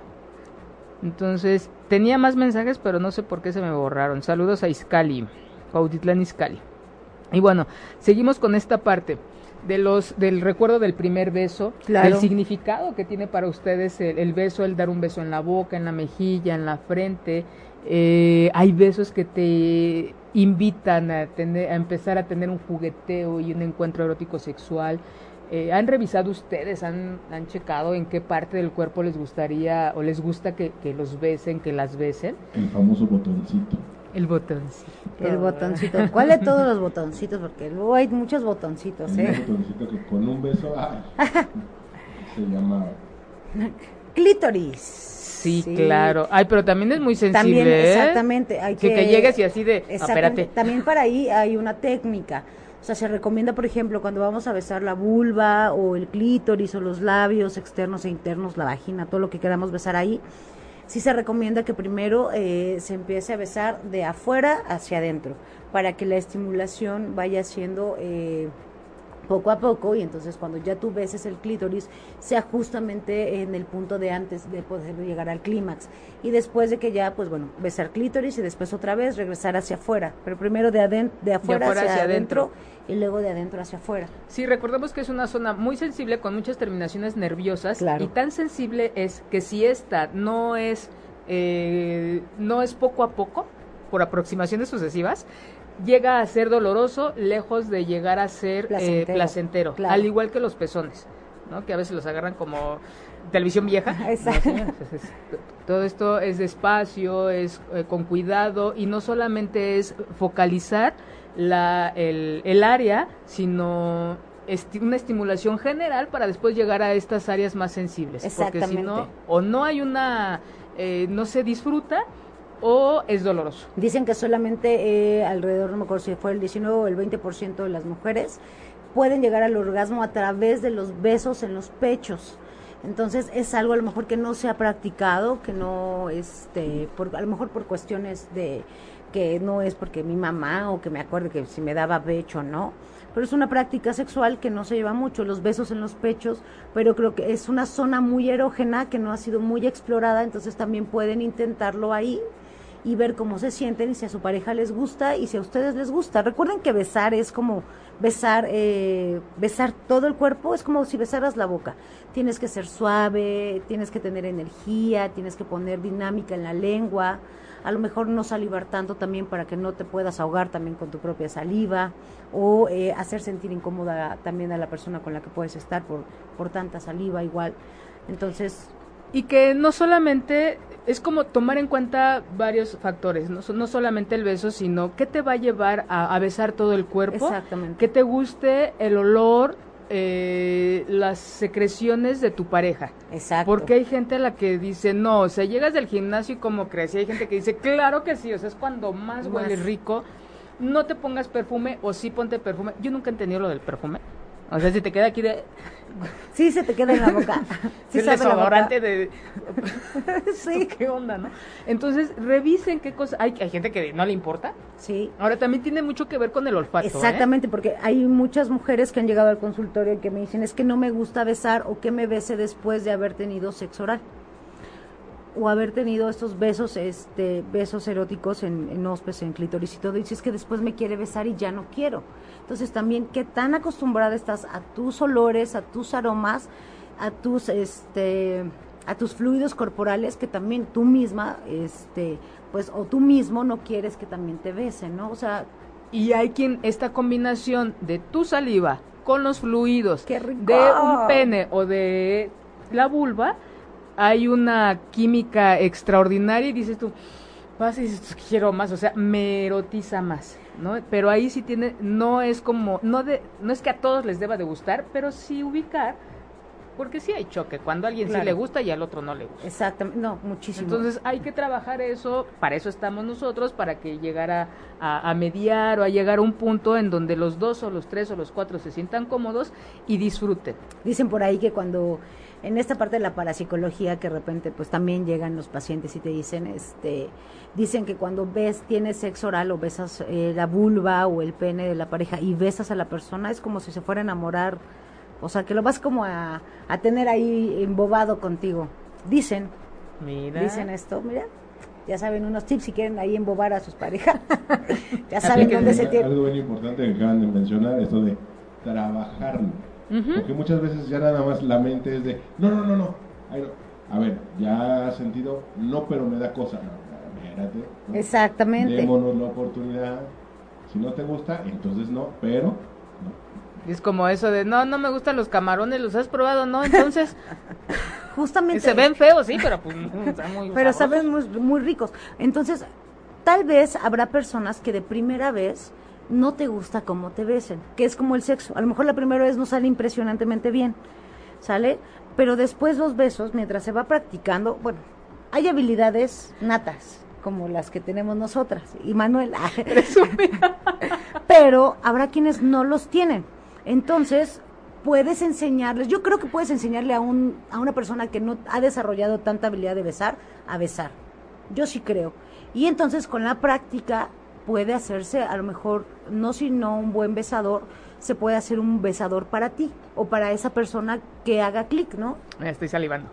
Entonces, tenía más mensajes, pero no sé por qué se me borraron. Saludos a Iscali, Autitlán Iscali. Y bueno, seguimos con esta parte de los del recuerdo del primer beso, el significado que tiene para ustedes el, beso, el dar un beso en la boca, en la mejilla, en la frente. Eh, hay besos que te invitan a, tener, a empezar a tener un jugueteo y un encuentro erótico sexual. Eh, ¿Han revisado ustedes, han, han checado en qué parte del cuerpo les gustaría o les gusta que, que los besen, que las besen? El famoso botoncito. El botoncito. El botoncito. ¿Cuál de todos los botoncitos? Porque luego hay muchos botoncitos, ¿eh? Un botoncito que con un beso ah, se llama... Clítoris. Sí, claro. Ay, pero también es muy sensible, también, ¿eh? Exactamente. Hay que, que, llegues y así de, espérate. También para ahí hay una técnica. O sea, se recomienda, por ejemplo, cuando vamos a besar la vulva o el clítoris o los labios externos e internos, la vagina, todo lo que queramos besar ahí, sí se recomienda que primero eh, se empiece a besar de afuera hacia adentro para que la estimulación vaya siendo eh, poco a poco y entonces cuando ya tú beses el clítoris sea justamente en el punto de antes de poder llegar al clímax. Y después de que ya pues bueno besar clítoris y después otra vez regresar hacia afuera. Pero primero de, de afuera, hacia, adentro, y luego de adentro hacia afuera. Sí recordemos que es una zona muy sensible con muchas terminaciones nerviosas y tan sensible es que si esta no es eh, no es poco a poco por aproximaciones sucesivas llega a ser doloroso lejos de llegar a ser eh, placentero, al igual que los pezones, ¿no? que a veces los agarran como televisión vieja. todo esto es despacio, es eh, con cuidado y no solamente es focalizar la, el, el área, sino una estimulación general para después llegar a estas áreas más sensibles. Porque si no, o no hay una, eh, no se disfruta, o es doloroso? Dicen que solamente eh, alrededor, no me acuerdo si fue el 19 o el 20% de las mujeres pueden llegar al orgasmo a través de los besos en los pechos. Entonces es algo a lo mejor que no se ha practicado, que no, este, por, a lo mejor por cuestiones de que no es porque mi mamá o que me acuerde que si me daba pecho o no, pero es una práctica sexual que no se lleva mucho, los besos en los pechos, pero creo que es una zona muy erógena que no ha sido muy explorada, entonces también pueden intentarlo ahí y ver cómo se sienten y si a su pareja les gusta y si a ustedes les gusta. Recuerden que besar es como besar, eh, besar todo el cuerpo, es como si besaras la boca. Tienes que ser suave, tienes que tener energía, tienes que poner dinámica en la lengua, a lo mejor no salivar tanto también para que no te puedas ahogar también con tu propia saliva o eh, hacer sentir incómoda también a la persona con la que puedes estar por, por tanta saliva igual. Entonces, y que no solamente es como tomar en cuenta varios factores, no, no solamente el beso, sino qué te va a llevar a, besar todo el cuerpo, Exactamente. que te guste el olor, eh, las secreciones de tu pareja. Exacto. Porque hay gente a la que dice, no, o sea, llegas del gimnasio y como crees, y hay gente que dice, claro que sí, o sea, es cuando más, huele rico. no te pongas perfume o sí ponte perfume. Yo nunca he entendido lo del perfume. O sea, si te queda aquí de... Sí, se te queda en la boca. Sí, el sabe la boca. desodorante de... Sí. ¿Qué onda, no? Entonces, revisen qué cosa... Hay, hay gente que no le importa. Sí. Ahora, también tiene mucho que ver con el olfato, ¿eh? Exactamente, porque hay muchas mujeres que han llegado al consultorio y que me dicen, es que no me gusta besar o que me bese después de haber tenido sexo oral. O haber tenido estos besos, este, besos eróticos en, en en clítoris y todo. Y dices que después me quiere besar y ya no quiero. Entonces también, qué tan acostumbrada estás a tus olores, a tus aromas, a tus, este, a tus fluidos corporales que también tú misma, este, pues, o tú mismo no quieres que también te besen, ¿no? O sea, Y hay quien esta combinación de tu saliva con los fluidos de un pene o de la vulva, hay una química extraordinaria y dices tú, vas y dices, quiero más, o sea, me erotiza más, ¿no? Pero ahí sí tiene, no es como, no de, no es que a todos les deba de gustar, pero sí ubicar, porque sí hay choque, cuando a alguien Claro. sí le gusta y al otro no le gusta. Exactamente, no, muchísimo. Entonces hay que trabajar eso, para eso estamos nosotros, para que llegara a, a mediar o a llegar a un punto en donde los dos o los tres o los cuatro se sientan cómodos y disfruten. Dicen por ahí que cuando en esta parte de la parapsicología que de repente pues también llegan los pacientes y te dicen este dicen que cuando ves tienes sexo oral o besas eh, la vulva o el pene de la pareja y besas a la persona es como si se fuera a enamorar o sea que lo vas como a, a tener ahí embobado contigo dicen Mira. dicen esto mira ya saben unos tips si quieren ahí embobar a sus parejas ya saben dónde se tiene Algo bien importante que acaban de mencionar, esto de trabajarlo. Porque muchas veces ya nada más la mente es de, no, no, no, no. Ay, no. A ver, ya has sentido, no, pero me da cosa. No, espérate. ¿no? exactamente Démonos la oportunidad. Si no te gusta, entonces no, pero no. Es como eso de, no, no me gustan los camarones, ¿los has probado? No, entonces, justamente se ven feos, sí, pero pues, están muy pero sabrosos. saben muy, muy ricos. Entonces, tal vez habrá personas que de primera vez no te gusta cómo te besen, que es como el sexo. A lo mejor la primera vez no sale impresionantemente bien, ¿sale? Pero después los besos, mientras se va practicando, bueno, hay habilidades natas como las que tenemos nosotras y Manuel. pero habrá quienes no los tienen. Entonces, puedes enseñarles, yo creo que puedes enseñarle a, un, a una persona que no ha desarrollado tanta habilidad de besar, a besar. Yo sí creo. Y entonces con la práctica puede hacerse, a lo mejor, no sino un buen besador, se puede hacer un besador para ti o para esa persona que haga clic, ¿no? Estoy salivando.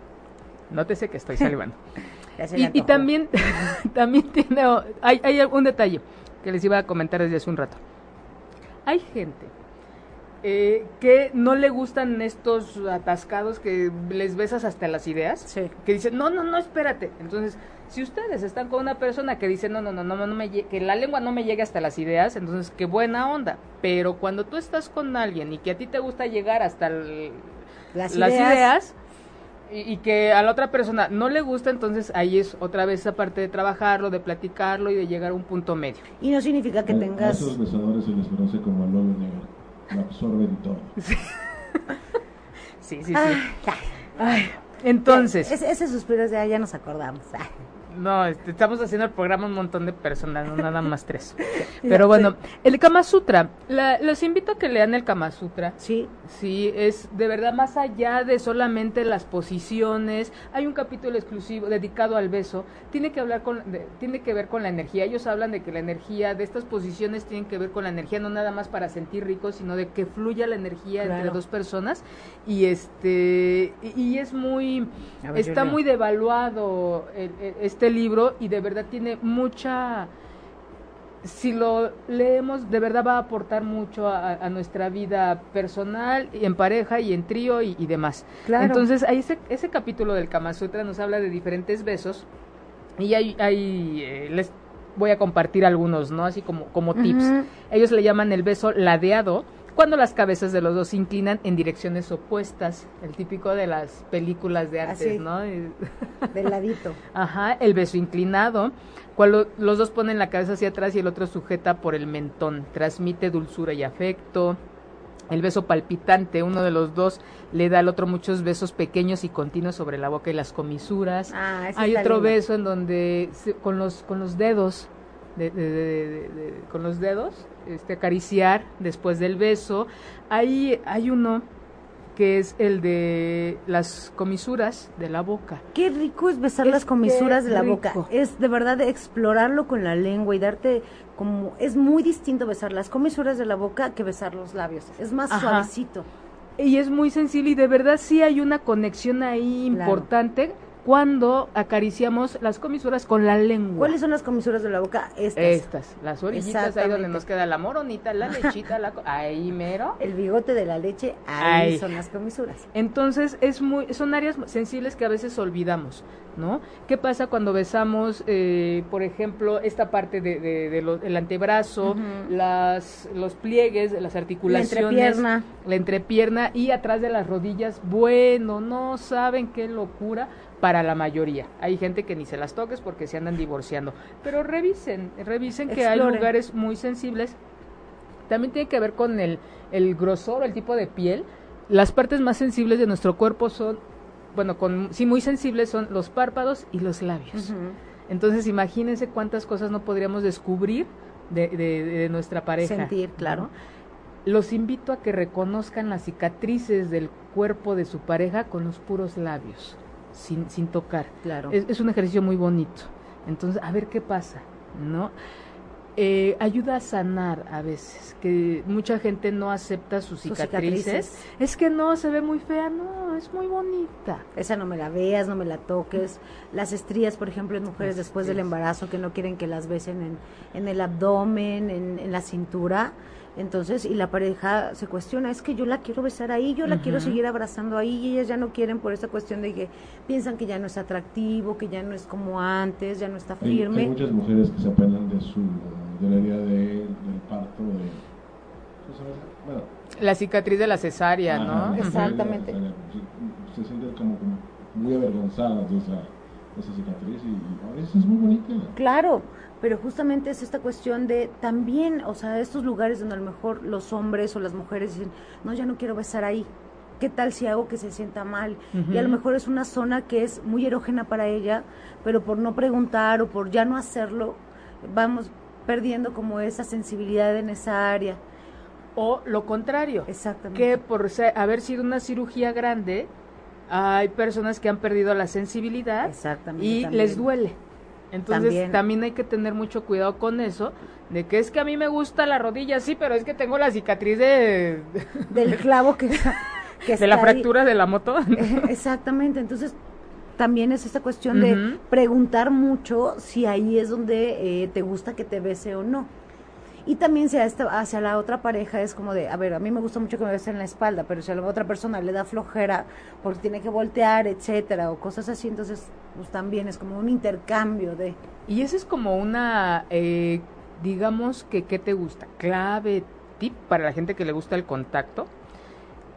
Nótese que estoy salivando. Y, también, también tiene, hay, hay un detalle que les iba a comentar desde hace un rato. Hay gente eh, que no le gustan estos atascados que les besas hasta las ideas, Sí. que dicen, no, no, no, espérate. Entonces, si ustedes están con una persona que dice, no, no, no, no, no me que la lengua no me llegue hasta las ideas, entonces, qué buena onda. Pero cuando tú estás con alguien y que a ti te gusta llegar hasta el- Las las ideas. ideas, y, y que a la otra persona no le gusta, entonces ahí es otra vez esa parte de trabajarlo, de platicarlo y de llegar a un punto medio. Y no significa que A- a tengas... esos besadores se les conoce como el hoyo negro. Lo absorben todo. Sí, sí, sí. Ay, ay. Ay, entonces, Ese, ese suspiro es de, ah, ya nos acordamos. Ay. No, este, estamos haciendo el programa un montón de personas, no nada más tres. Pero bueno, el Kama Sutra, la- los invito a que lean el Kama Sutra. Sí, Sí, es de verdad más allá de solamente las posiciones. Hay un capítulo exclusivo dedicado al beso. Tiene que hablar con, de- tiene que ver con la energía. Ellos hablan de que la energía de estas posiciones tienen que ver con la energía, no nada más para sentir rico, sino de que fluya la energía entre dos personas. Y este, y, y es muy, ver, está muy devaluado el- el- este libro y de verdad tiene mucha si lo leemos, de verdad va a aportar mucho a, a nuestra vida personal, y en pareja y en trío y, y demás. Claro. Entonces, ahí ese, ese capítulo del Kama Sutra nos habla de diferentes besos y hay, hay, eh, les voy a compartir algunos, ¿no? Así como, como tips. Ellos le llaman el beso ladeado cuando las cabezas de los dos se inclinan en direcciones opuestas, el típico de las películas de antes, Así. ¿no? Y- de ladito. Ajá, el beso inclinado, cuando los dos ponen la cabeza hacia atrás y el otro sujeta por el mentón, transmite dulzura y afecto. El beso palpitante, uno de los dos le da al otro muchos besos pequeños y continuos sobre la boca y las comisuras. Ah, Hay otro lindo. beso en donde se- con los con los dedos de- de- con los dedos, este, acariciar después del beso. Ahí hay uno que es el de las comisuras de la boca. Qué rico es besar Es las comisuras de la boca. rico. Es de verdad explorarlo con la lengua y darte como es muy distinto besar las comisuras de la boca que besar los labios. Es más Ajá. suavecito. Y es muy sensible y de verdad sí hay una conexión ahí Claro. importante cuando acariciamos las comisuras con la lengua. ¿Cuáles son las comisuras de la boca? Estas. Estas, las orillitas ahí donde nos queda la moronita, la lechita, la co- ahí mero. El bigote de la leche, ahí son las comisuras. Entonces es muy, son áreas sensibles que a veces olvidamos, ¿no? ¿Qué pasa cuando besamos, eh, por ejemplo, esta parte de, de- de lo- del antebrazo, las, los pliegues, las articulaciones, entrepierna. la entrepierna y atrás de las rodillas? Bueno, no saben qué locura para la mayoría. Hay gente que ni se las toques porque se andan divorciando, pero revisen, revisen que hay lugares muy sensibles también tiene que ver con el, el grosor, el tipo de piel. Las partes más sensibles de nuestro cuerpo son, bueno, con, sí, muy sensibles son los párpados y los labios. Entonces, imagínense cuántas cosas no podríamos descubrir de, de- de nuestra pareja. Sentir, claro. ¿no? Los invito a que reconozcan las cicatrices del cuerpo de su pareja con los puros labios, sin, sin tocar. Claro. Es, es un ejercicio muy bonito. Entonces, a ver qué pasa, ¿no? Eh, ayuda a sanar a veces, que mucha gente no acepta sus Sus cicatrices. Es que no, se ve muy fea, no, es muy bonita. Esa no me la veas, no me la toques. Las estrías, por ejemplo, en mujeres Las después del embarazo que no quieren que las besen en, en el abdomen, en, en la cintura. Entonces, y la pareja se cuestiona, es que yo la quiero besar ahí, yo la quiero seguir abrazando ahí, y ellas ya no quieren por esa cuestión de que piensan que ya no es atractivo, que ya no es como antes, ya no está Hay, hay firme. muchas mujeres que se apenan de su de la de- del parto de La cicatriz de la cesárea, ¿no? Exactamente. se, se sienten como, como muy avergonzadas de esa, de esa cicatriz y, y a veces es muy bonita Claro, pero justamente es esta cuestión de también, o sea, estos lugares donde a lo mejor los hombres o las mujeres dicen, no, ya no quiero besar ahí. ¿Qué tal si hago que se sienta mal? Y a lo mejor es una zona que es muy erógena para ella, pero por no preguntar o por ya no hacerlo, vamos perdiendo como esa sensibilidad en esa área. O lo contrario, Exactamente. que por se- haber sido una cirugía grande, hay personas que han perdido la sensibilidad Exactamente. y también. les duele. Entonces También. también. hay que tener mucho cuidado con eso, de que es que a mí me gusta la rodilla, sí, pero es que tengo la cicatriz de, Del clavo que, que de la ahí. fractura de la moto. Eh, Exactamente, entonces también es esta cuestión de preguntar mucho si ahí es donde eh, te gusta que te bese o no. Y también si a esta- hacia la otra pareja es como de, a ver, a mí me gusta mucho que me besen en la espalda, pero si a la otra persona le da flojera porque tiene que voltear, etcétera, o cosas así, entonces pues también es como un intercambio de... Y esa es como una, eh, digamos que, ¿qué te gusta? Clave, tip para la gente que le gusta el contacto.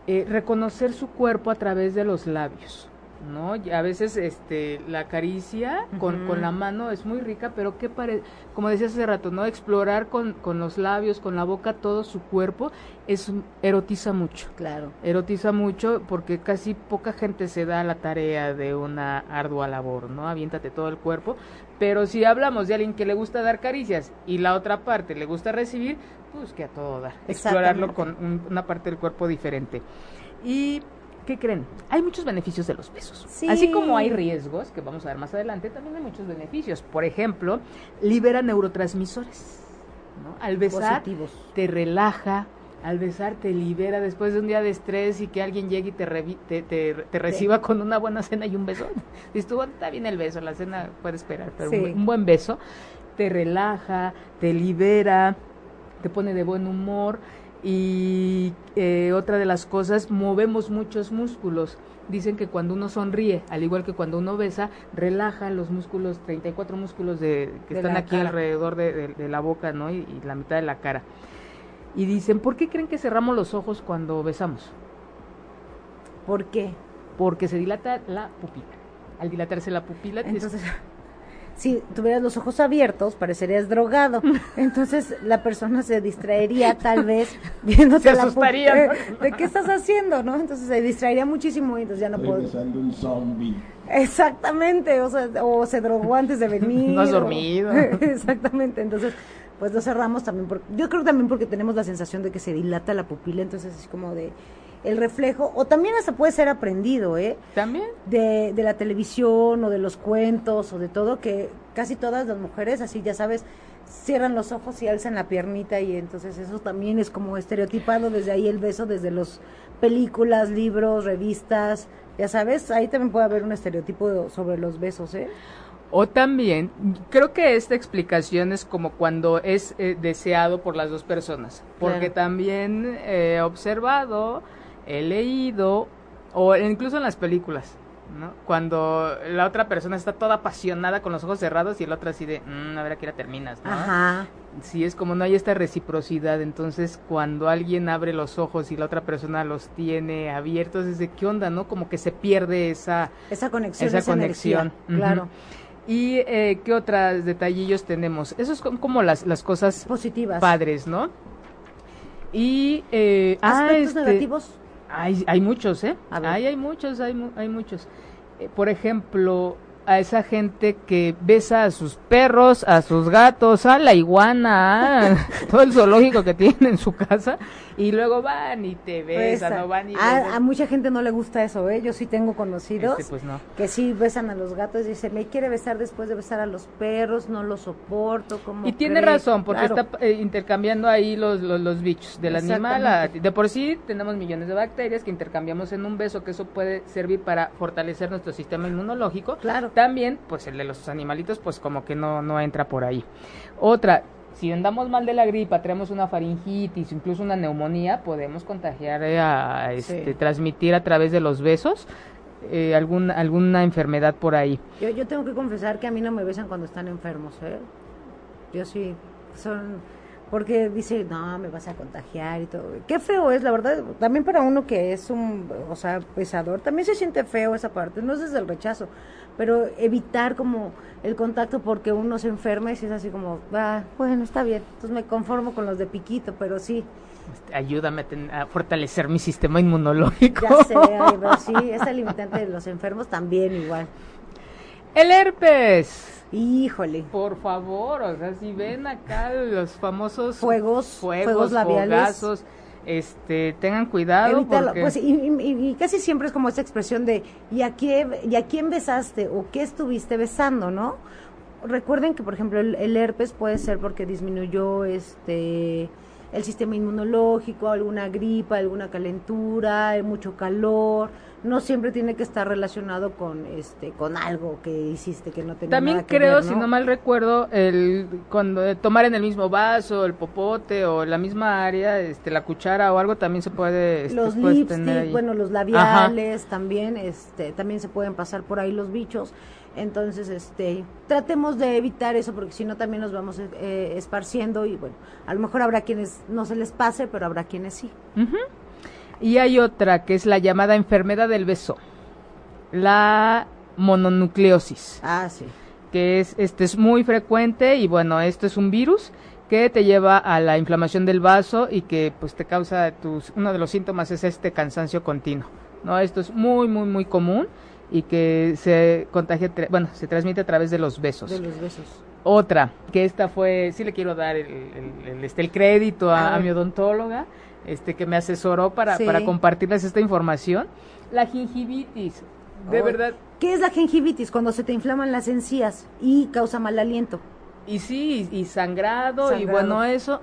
eh, reconocer su cuerpo a través de los labios, ¿no? Y a veces este, la caricia con, con la mano es muy rica, pero qué pare como decías hace rato, ¿no? Explorar con, con los labios, con la boca, todo su cuerpo, es erotiza mucho Claro. erotiza mucho porque casi poca gente se da la tarea de una ardua labor, ¿no? Aviéntate todo el cuerpo, pero si hablamos de alguien que le gusta dar caricias y la otra parte le gusta recibir, pues que a todo dar, explorarlo con un- una parte del cuerpo diferente. ¿Y qué creen? Hay muchos beneficios de los besos. Sí. Así como hay riesgos, que vamos a ver más adelante, también hay muchos beneficios. Por ejemplo, libera neurotransmisores. ¿no? Al besar Positivos. te relaja, al besar te libera después de un día de estrés y que alguien llegue y te, revi- te, te- te reciba con una buena cena y un beso. "Bueno, está bien el beso, la cena puede esperar, pero Sí. un, un buen beso te relaja, te libera, te pone de buen humor y eh, otra de las cosas, movemos muchos músculos. Dicen que cuando uno sonríe, al igual que cuando uno besa, relaja los músculos, 34 músculos de, que De están aquí cara. alrededor de, de- de la boca, ¿no? Y, y la mitad de la cara. Y dicen, ¿por qué creen que cerramos los ojos cuando besamos? ¿Por qué? Porque se dilata la pupila. Al dilatarse la pupila, es- Entonces, si tuvieras los ojos abiertos, parecerías drogado. Entonces la persona se distraería tal vez viéndote Se la asustaría, de, ¿no? de qué estás haciendo, ¿no? Entonces se distraería muchísimo y entonces ya no Estoy puedo. besando un zombie. Exactamente, o sea, o se drogó antes de venir. No has o- dormido. Exactamente, entonces pues lo cerramos también porque yo creo que también porque tenemos la sensación de que se dilata la pupila, entonces es como de el reflejo o también hasta puede ser aprendido, ¿eh? También. de, de la televisión o de los cuentos o de todo, que casi todas las mujeres, así ya sabes, cierran los ojos y alzan la piernita y entonces eso también es como estereotipado desde ahí el beso, desde los películas, libros, revistas, ya sabes, ahí también puede haber un estereotipo sobre los besos, ¿eh? O también, creo que esta explicación es como cuando es eh, deseado por las dos personas, porque Claro. también he observado, he leído, o incluso en las películas, ¿no? Cuando la otra persona está toda apasionada con los ojos cerrados y el otro así de, "Mm, a ver a qué hora terminas, ¿no? Ajá, Sí, es como no hay esta reciprocidad, entonces cuando alguien abre los ojos y la otra persona los tiene abiertos, es de qué onda, ¿no? Como que se pierde esa... esa conexión, Esa esa, energía, conexión, claro, ¿Y eh, qué otros detallillos tenemos? Esos son como las, las cosas positivas. padres, ¿no? Y... Eh, ah, Aspectos este, negativos, Hay, hay muchos, ¿eh? Hay, hay muchos, hay, hay muchos. Eh, por ejemplo, a esa gente que besa a sus perros, a sus gatos, a la iguana, a todo el zoológico que tiene en su casa, y luego van y te besan, Besa. no van y a, besan. a mucha gente no le gusta eso, ¿eh? Yo sí tengo conocidos Este, pues no. que sí besan a los gatos y dice, me quiere besar después de besar a los perros, no lo soporto, como Y tiene razón, porque está eh, intercambiando ahí los, los, los bichos del animal. a- de por sí tenemos millones de bacterias que intercambiamos en un beso, que eso puede servir para fortalecer nuestro sistema inmunológico. Claro. También, pues el de los animalitos, pues como que no, no entra por ahí. Otra, si andamos mal de la gripa, tenemos una faringitis, incluso una neumonía, podemos contagiar, eh, a, este, Sí. transmitir a través de los besos eh, algún, alguna enfermedad por ahí. Yo, yo tengo que confesar que a mí no me besan cuando están enfermos, ¿eh? Yo sí, son... Porque dice, no, me vas a contagiar y todo. Qué feo es, la verdad. También para uno que es un, o sea, pesador, también se siente feo esa parte. No es desde el rechazo, pero evitar como el contacto porque uno se enferma y si es así como, ah, bueno, está bien. Entonces me conformo con los de piquito, pero sí, Este, ayúdame a, ten- a fortalecer mi sistema inmunológico. ya sé, pero sí, esa limitante de los enfermos también igual. El herpes. Híjole. Por favor, o sea, si ven acá los famosos Fuegos, fuegos, fuegos labiales. fogazos, este, tengan cuidado Evítalo, porque pues, y, y- y casi siempre es como esa expresión de ¿y a, quién, ¿y a quién besaste o qué estuviste besando, no? Recuerden que, por ejemplo, el, el herpes puede ser porque disminuyó este el sistema inmunológico, alguna gripa, alguna calentura, mucho calor. No siempre tiene que estar relacionado con este con algo que hiciste que no tenía también nada que creo, ver, si no mal recuerdo, el cuando eh, tomar en el mismo vaso, el popote o la misma área, este, la cuchara o algo también se puede, este, los puedes tener lipstick, ahí. bueno, los labiales también, este, también se pueden pasar por ahí los bichos. Entonces, este, tratemos de evitar eso porque si no también nos vamos eh, esparciendo y bueno, a lo mejor habrá quienes no se les pase, pero habrá quienes sí. Y hay otra que es la llamada enfermedad del beso, la mononucleosis. Ah, sí. que es este es muy frecuente y bueno esto es un virus que te lleva a la inflamación del vaso y que pues te causa tus uno de los síntomas es este cansancio continuo no esto es muy muy muy común y que se contagia bueno se transmite a través de los besos De los besos. otra que esta fue sí le quiero dar el, el- el, este el crédito A a, mi odontóloga este que me asesoró para Sí. para compartirles esta información la gingivitis de verdad ¿Qué es la gingivitis? Cuando se te inflaman las encías y causa mal aliento. Y sí, y, y sangrado, y bueno, eso.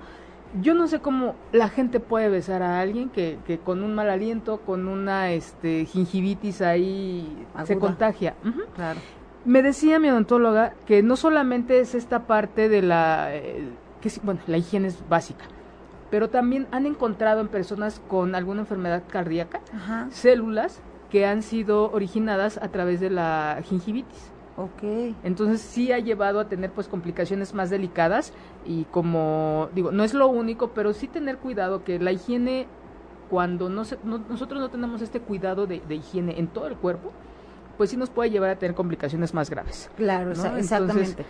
Yo no sé cómo la gente puede besar a alguien que, que con un mal aliento, con una este, gingivitis ahí se contagia. Claro. Me decía mi odontóloga que no solamente es esta parte de la, eh, que bueno, la higiene es básica, pero también han encontrado en personas con alguna enfermedad cardíaca Ajá. células que han sido originadas a través de la gingivitis. Ok. Entonces sí ha llevado a tener pues complicaciones más delicadas y como digo, no es lo único, pero sí tener cuidado que la higiene cuando no, se- no- nosotros no tenemos este cuidado de, de higiene en todo el cuerpo, pues sí nos puede llevar a tener complicaciones más graves. Claro, ¿no? exactamente.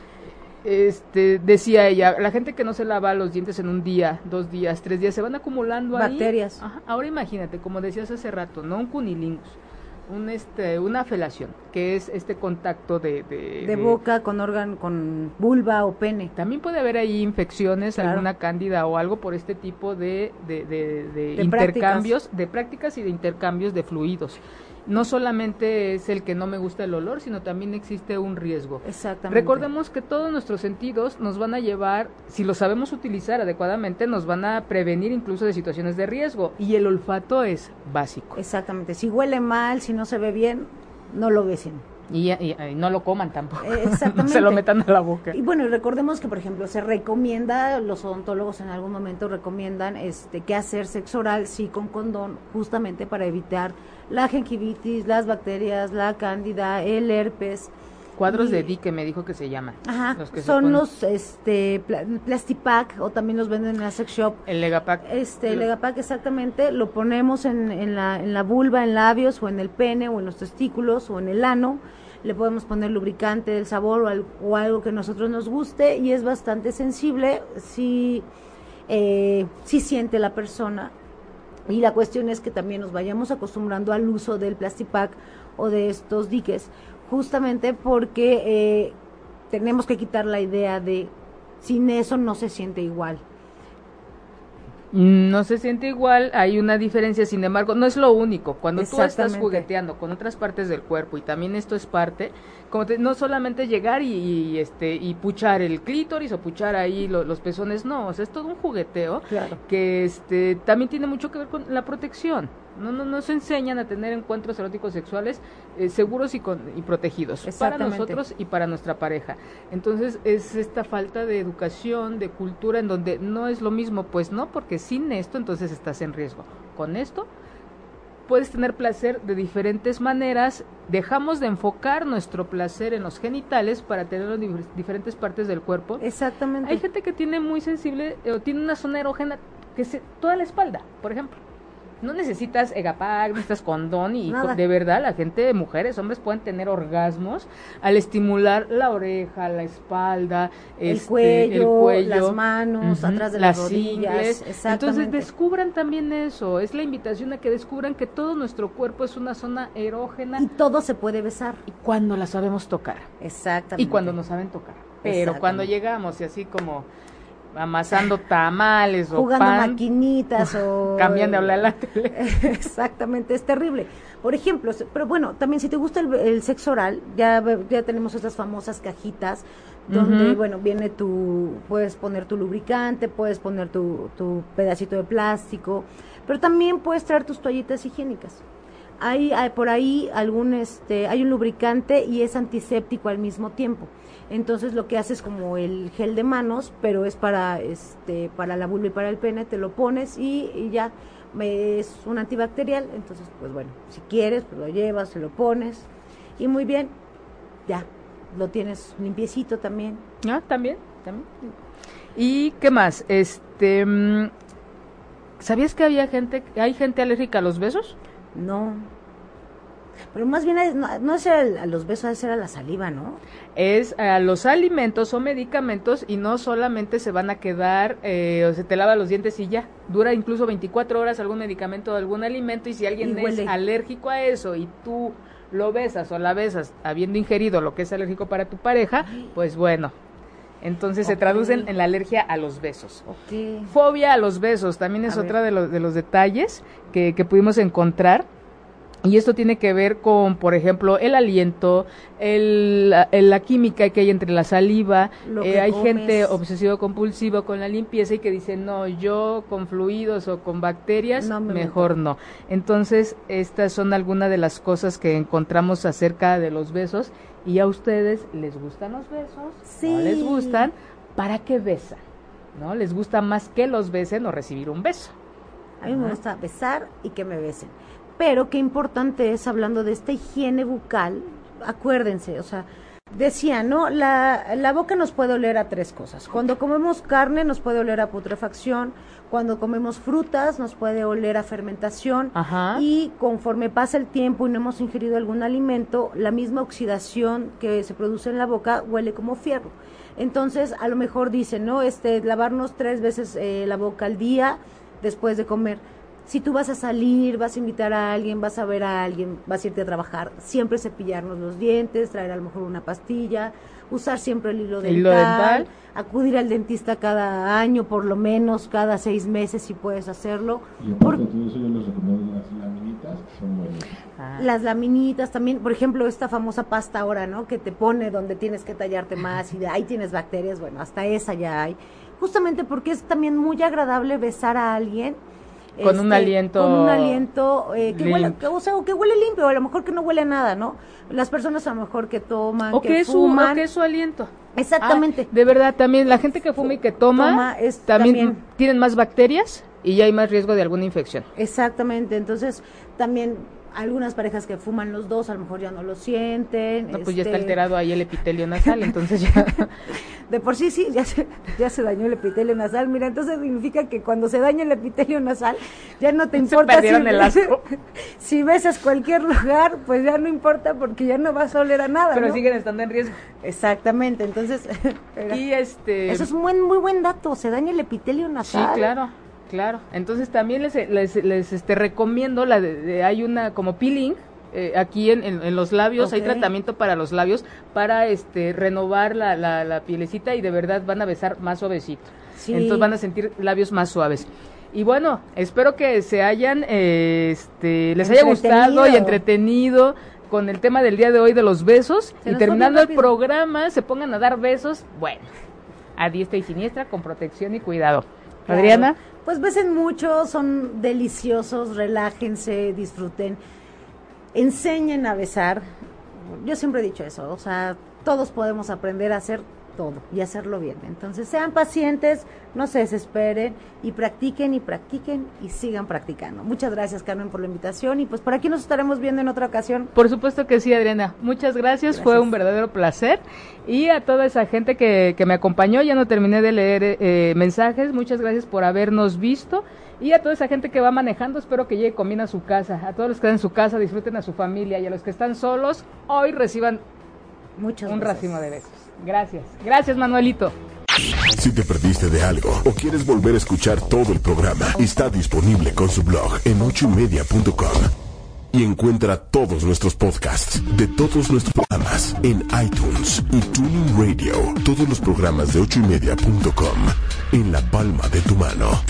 Este, decía ella, la gente que no se lava los dientes en un día, dos días, tres días, se van acumulando ahí. Bacterias. Ajá. Ahora imagínate, como decías hace rato, ¿no? Un cunilingus, un este, una felación, que es este contacto de... De, de boca con órgano, con vulva o pene. También puede haber ahí infecciones, Claro. alguna cándida o algo por este tipo de, de, de- de De intercambios, de prácticas y de intercambios de fluidos. No solamente es el que no me gusta el olor, sino también existe un riesgo. Exactamente. Recordemos que todos nuestros sentidos nos van a llevar, si lo sabemos utilizar adecuadamente, nos van a prevenir incluso de situaciones de riesgo. Y el olfato es básico. Exactamente. Si huele mal, si no se ve bien, no lo besen. Y, y- y no lo coman tampoco. Eh, no exactamente. se lo metan a la boca. Y bueno, y recordemos que, por ejemplo, se recomienda, los odontólogos en algún momento recomiendan este, que hacer sexo oral sí con condón, justamente para evitar la gingivitis, las bacterias, la cándida, el herpes. Cuadros de Di que me dijo que se llaman. Ajá, Los que se son los este, pla- Plastipack o también los venden en la sex shop. El Legapac. Este, el Lo- Legapac exactamente, lo ponemos en, en, la, en la vulva, en labios, o en el pene, o en los testículos, o en el ano. Le podemos poner lubricante del sabor o, al- o algo que nosotros nos guste y es bastante sensible si, eh, si siente la persona. Y la cuestión es que también nos vayamos acostumbrando al uso del Plastipack o de estos diques, justamente porque eh, tenemos que quitar la idea de sin eso no se siente igual. No se siente igual, hay una diferencia, sin embargo, no es lo único. Cuando tú estás jugueteando con otras partes del cuerpo y también esto es parte, como te- no solamente llegar y, y, este y puchar el clítoris o puchar ahí lo- los pezones, no, o sea, es todo un jugueteo Claro. que este también tiene mucho que ver con la protección. No, no nos enseñan a tener encuentros eróticos sexuales eh, seguros y, con, y protegidos para nosotros y para nuestra pareja. Entonces es esta falta de educación, de cultura, en donde no es lo mismo, pues no, porque sin esto entonces estás en riesgo. Con esto puedes tener placer de diferentes maneras, dejamos de enfocar nuestro placer en los genitales para tenerlo en dif- diferentes partes del cuerpo. Exactamente. Hay gente que tiene muy sensible eh, o tiene una zona erógena que se toda la espalda, por ejemplo. No necesitas egapac, no necesitas condón y Nada. de verdad la gente, mujeres, hombres pueden tener orgasmos al estimular la oreja, la espalda, el, este, cuello, el cuello, las manos, atrás de las, las rodillas. Entonces descubran también eso, es la invitación a que descubran que todo nuestro cuerpo es una zona erógena y todo se puede besar. y cuando la sabemos tocar Exactamente. y cuando nos saben tocar. Pero cuando llegamos y así como amasando tamales o jugando pan, maquinitas o cambian de hablar la tele. Exactamente, es terrible. Por ejemplo, pero bueno, también si te gusta el, el sexo oral, ya, ya tenemos estas famosas cajitas donde, bueno, viene tu, puedes poner tu lubricante, puedes poner tu, tu pedacito de plástico, pero también puedes traer tus toallitas higiénicas. Hay, hay por ahí algún, este, hay un lubricante y es antiséptico al mismo tiempo. Entonces lo que haces como el gel de manos, pero es para, este, para la vulva y para el pene, te lo pones y, y ya es un antibacterial. Entonces, pues bueno, si quieres, pues lo llevas, se lo pones y muy bien, ya lo tienes limpiecito también. Ah, también, también. ¿Y qué más? Este, mm, ¿sabías que había gente, hay gente alérgica a los besos? No. Pero más bien es- no, no es a, a los besos, es a la saliva, ¿no? Es a los alimentos o medicamentos y no solamente se van a quedar, eh, o se te lava los dientes y ya. Dura incluso 24 horas algún medicamento o algún alimento y si alguien Y es alérgico a eso y tú lo besas o la besas habiendo ingerido lo que es alérgico para tu pareja, pues bueno. Entonces se traducen en la alergia a los besos. Fobia a los besos también es A otra de, los de los detalles que, que pudimos encontrar. Y esto tiene que ver con, por ejemplo, el aliento, el, la, química que hay entre la saliva. Eh, hay comes. gente obsesivo-compulsiva con la limpieza y que dice, no, yo con fluidos o con bacterias, No me mejor meto". no. Entonces, estas son algunas de las cosas que encontramos acerca de los besos. ¿Y a ustedes les gustan los besos? Sí. ¿No les gustan? ¿Para qué besan? ¿No? ¿Les gusta más que los besen o recibir un beso? A mí me gusta besar y que me besen. Pero qué importante es, hablando de esta higiene bucal, acuérdense, o sea, decía, ¿no? La, la boca nos puede oler a tres cosas. Cuando comemos carne nos puede oler a putrefacción, cuando comemos frutas nos puede oler a fermentación Ajá. y conforme pasa el tiempo y no hemos ingerido algún alimento, la misma oxidación que se produce en la boca huele como fierro. Entonces, a lo mejor dicen, ¿no? Este, lavarnos tres veces eh, la boca al día después de comer. Si tú vas a salir, vas a invitar a alguien, vas a ver a alguien, vas a irte a trabajar, siempre cepillarnos los dientes, traer a lo mejor una pastilla, usar siempre el hilo dental, Hilo dental. acudir al dentista cada año, por lo menos cada seis meses si puedes hacerlo. Y Por- aparte de todo eso, yo les recomiendo las laminitas, son buenas. Ah. las laminitas también, por ejemplo, esta famosa pasta ahora, ¿no? Que te pone donde tienes que tallarte más y de ahí tienes bacterias, bueno, hasta esa ya hay. Justamente porque es también muy agradable besar a alguien. Este, Con un aliento Con un aliento eh, que huele, que, o sea, o que huele limpio, o a lo mejor que no huele a nada, ¿no? Las personas a lo mejor que toman, O que, que, su, fuman. o que es su aliento. Exactamente. Ah, de verdad, también la gente que fuma y que toma, Toma es también, también- tienen más bacterias y ya hay más riesgo de alguna infección. Exactamente, entonces también algunas parejas que fuman los dos a lo mejor ya no lo sienten. No, pues ya está este, alterado ahí el epitelio nasal, entonces ya... De por sí, sí, ya se, ya se dañó el epitelio nasal. Mira, entonces significa que cuando se daña el epitelio nasal, ya no te Se importa perdieron el asco. si besas cualquier lugar, pues ya no importa porque ya no vas a oler a nada. Pero ¿no? siguen estando en riesgo. Exactamente, entonces. Y este... Eso es un buen, muy buen dato, se daña el epitelio Sí, nasal. claro, claro. Entonces también les, les, les, este, recomiendo, la de- de- hay una como peeling eh, aquí en, en- en los labios, hay tratamiento para los labios para este renovar la, la, la pielecita y de verdad van a besar más suavecito. Sí. Entonces van a sentir labios más suaves. Y bueno, espero que se hayan, eh, este, les haya gustado y Entretenido. con el tema del día de hoy de los besos. Se y terminando el programa, se pongan a dar besos. Bueno, a diestra y siniestra con protección y cuidado. Claro. Adriana. Pues besen mucho, son deliciosos, relájense, disfruten, enseñen a besar. Yo siempre he dicho eso, o sea, todos podemos aprender a hacer todo y hacerlo bien. Entonces sean pacientes, no se desesperen y practiquen y practiquen y sigan practicando. Muchas gracias Carmen por la invitación y pues por aquí nos estaremos viendo en otra ocasión. Por supuesto que sí, Adriana. Muchas gracias. Fue un verdadero placer. Y a toda esa gente que, que me acompañó, ya no terminé de leer eh, mensajes. Muchas gracias por habernos visto. Y a toda esa gente que va manejando, espero que llegue bien a su casa. A todos los que están en su casa, disfruten a su familia. Y a los que están solos, hoy reciban Muchas un gracias. racimo de besos. Gracias. Gracias, Manuelito. Si te perdiste de algo o quieres volver a escuchar todo el programa, está disponible con su blog en ochoymedia.com. Y encuentra todos nuestros podcasts de todos nuestros programas en iTunes y Tuning Radio. Todos los programas de ochoymedia.com en la palma de tu mano.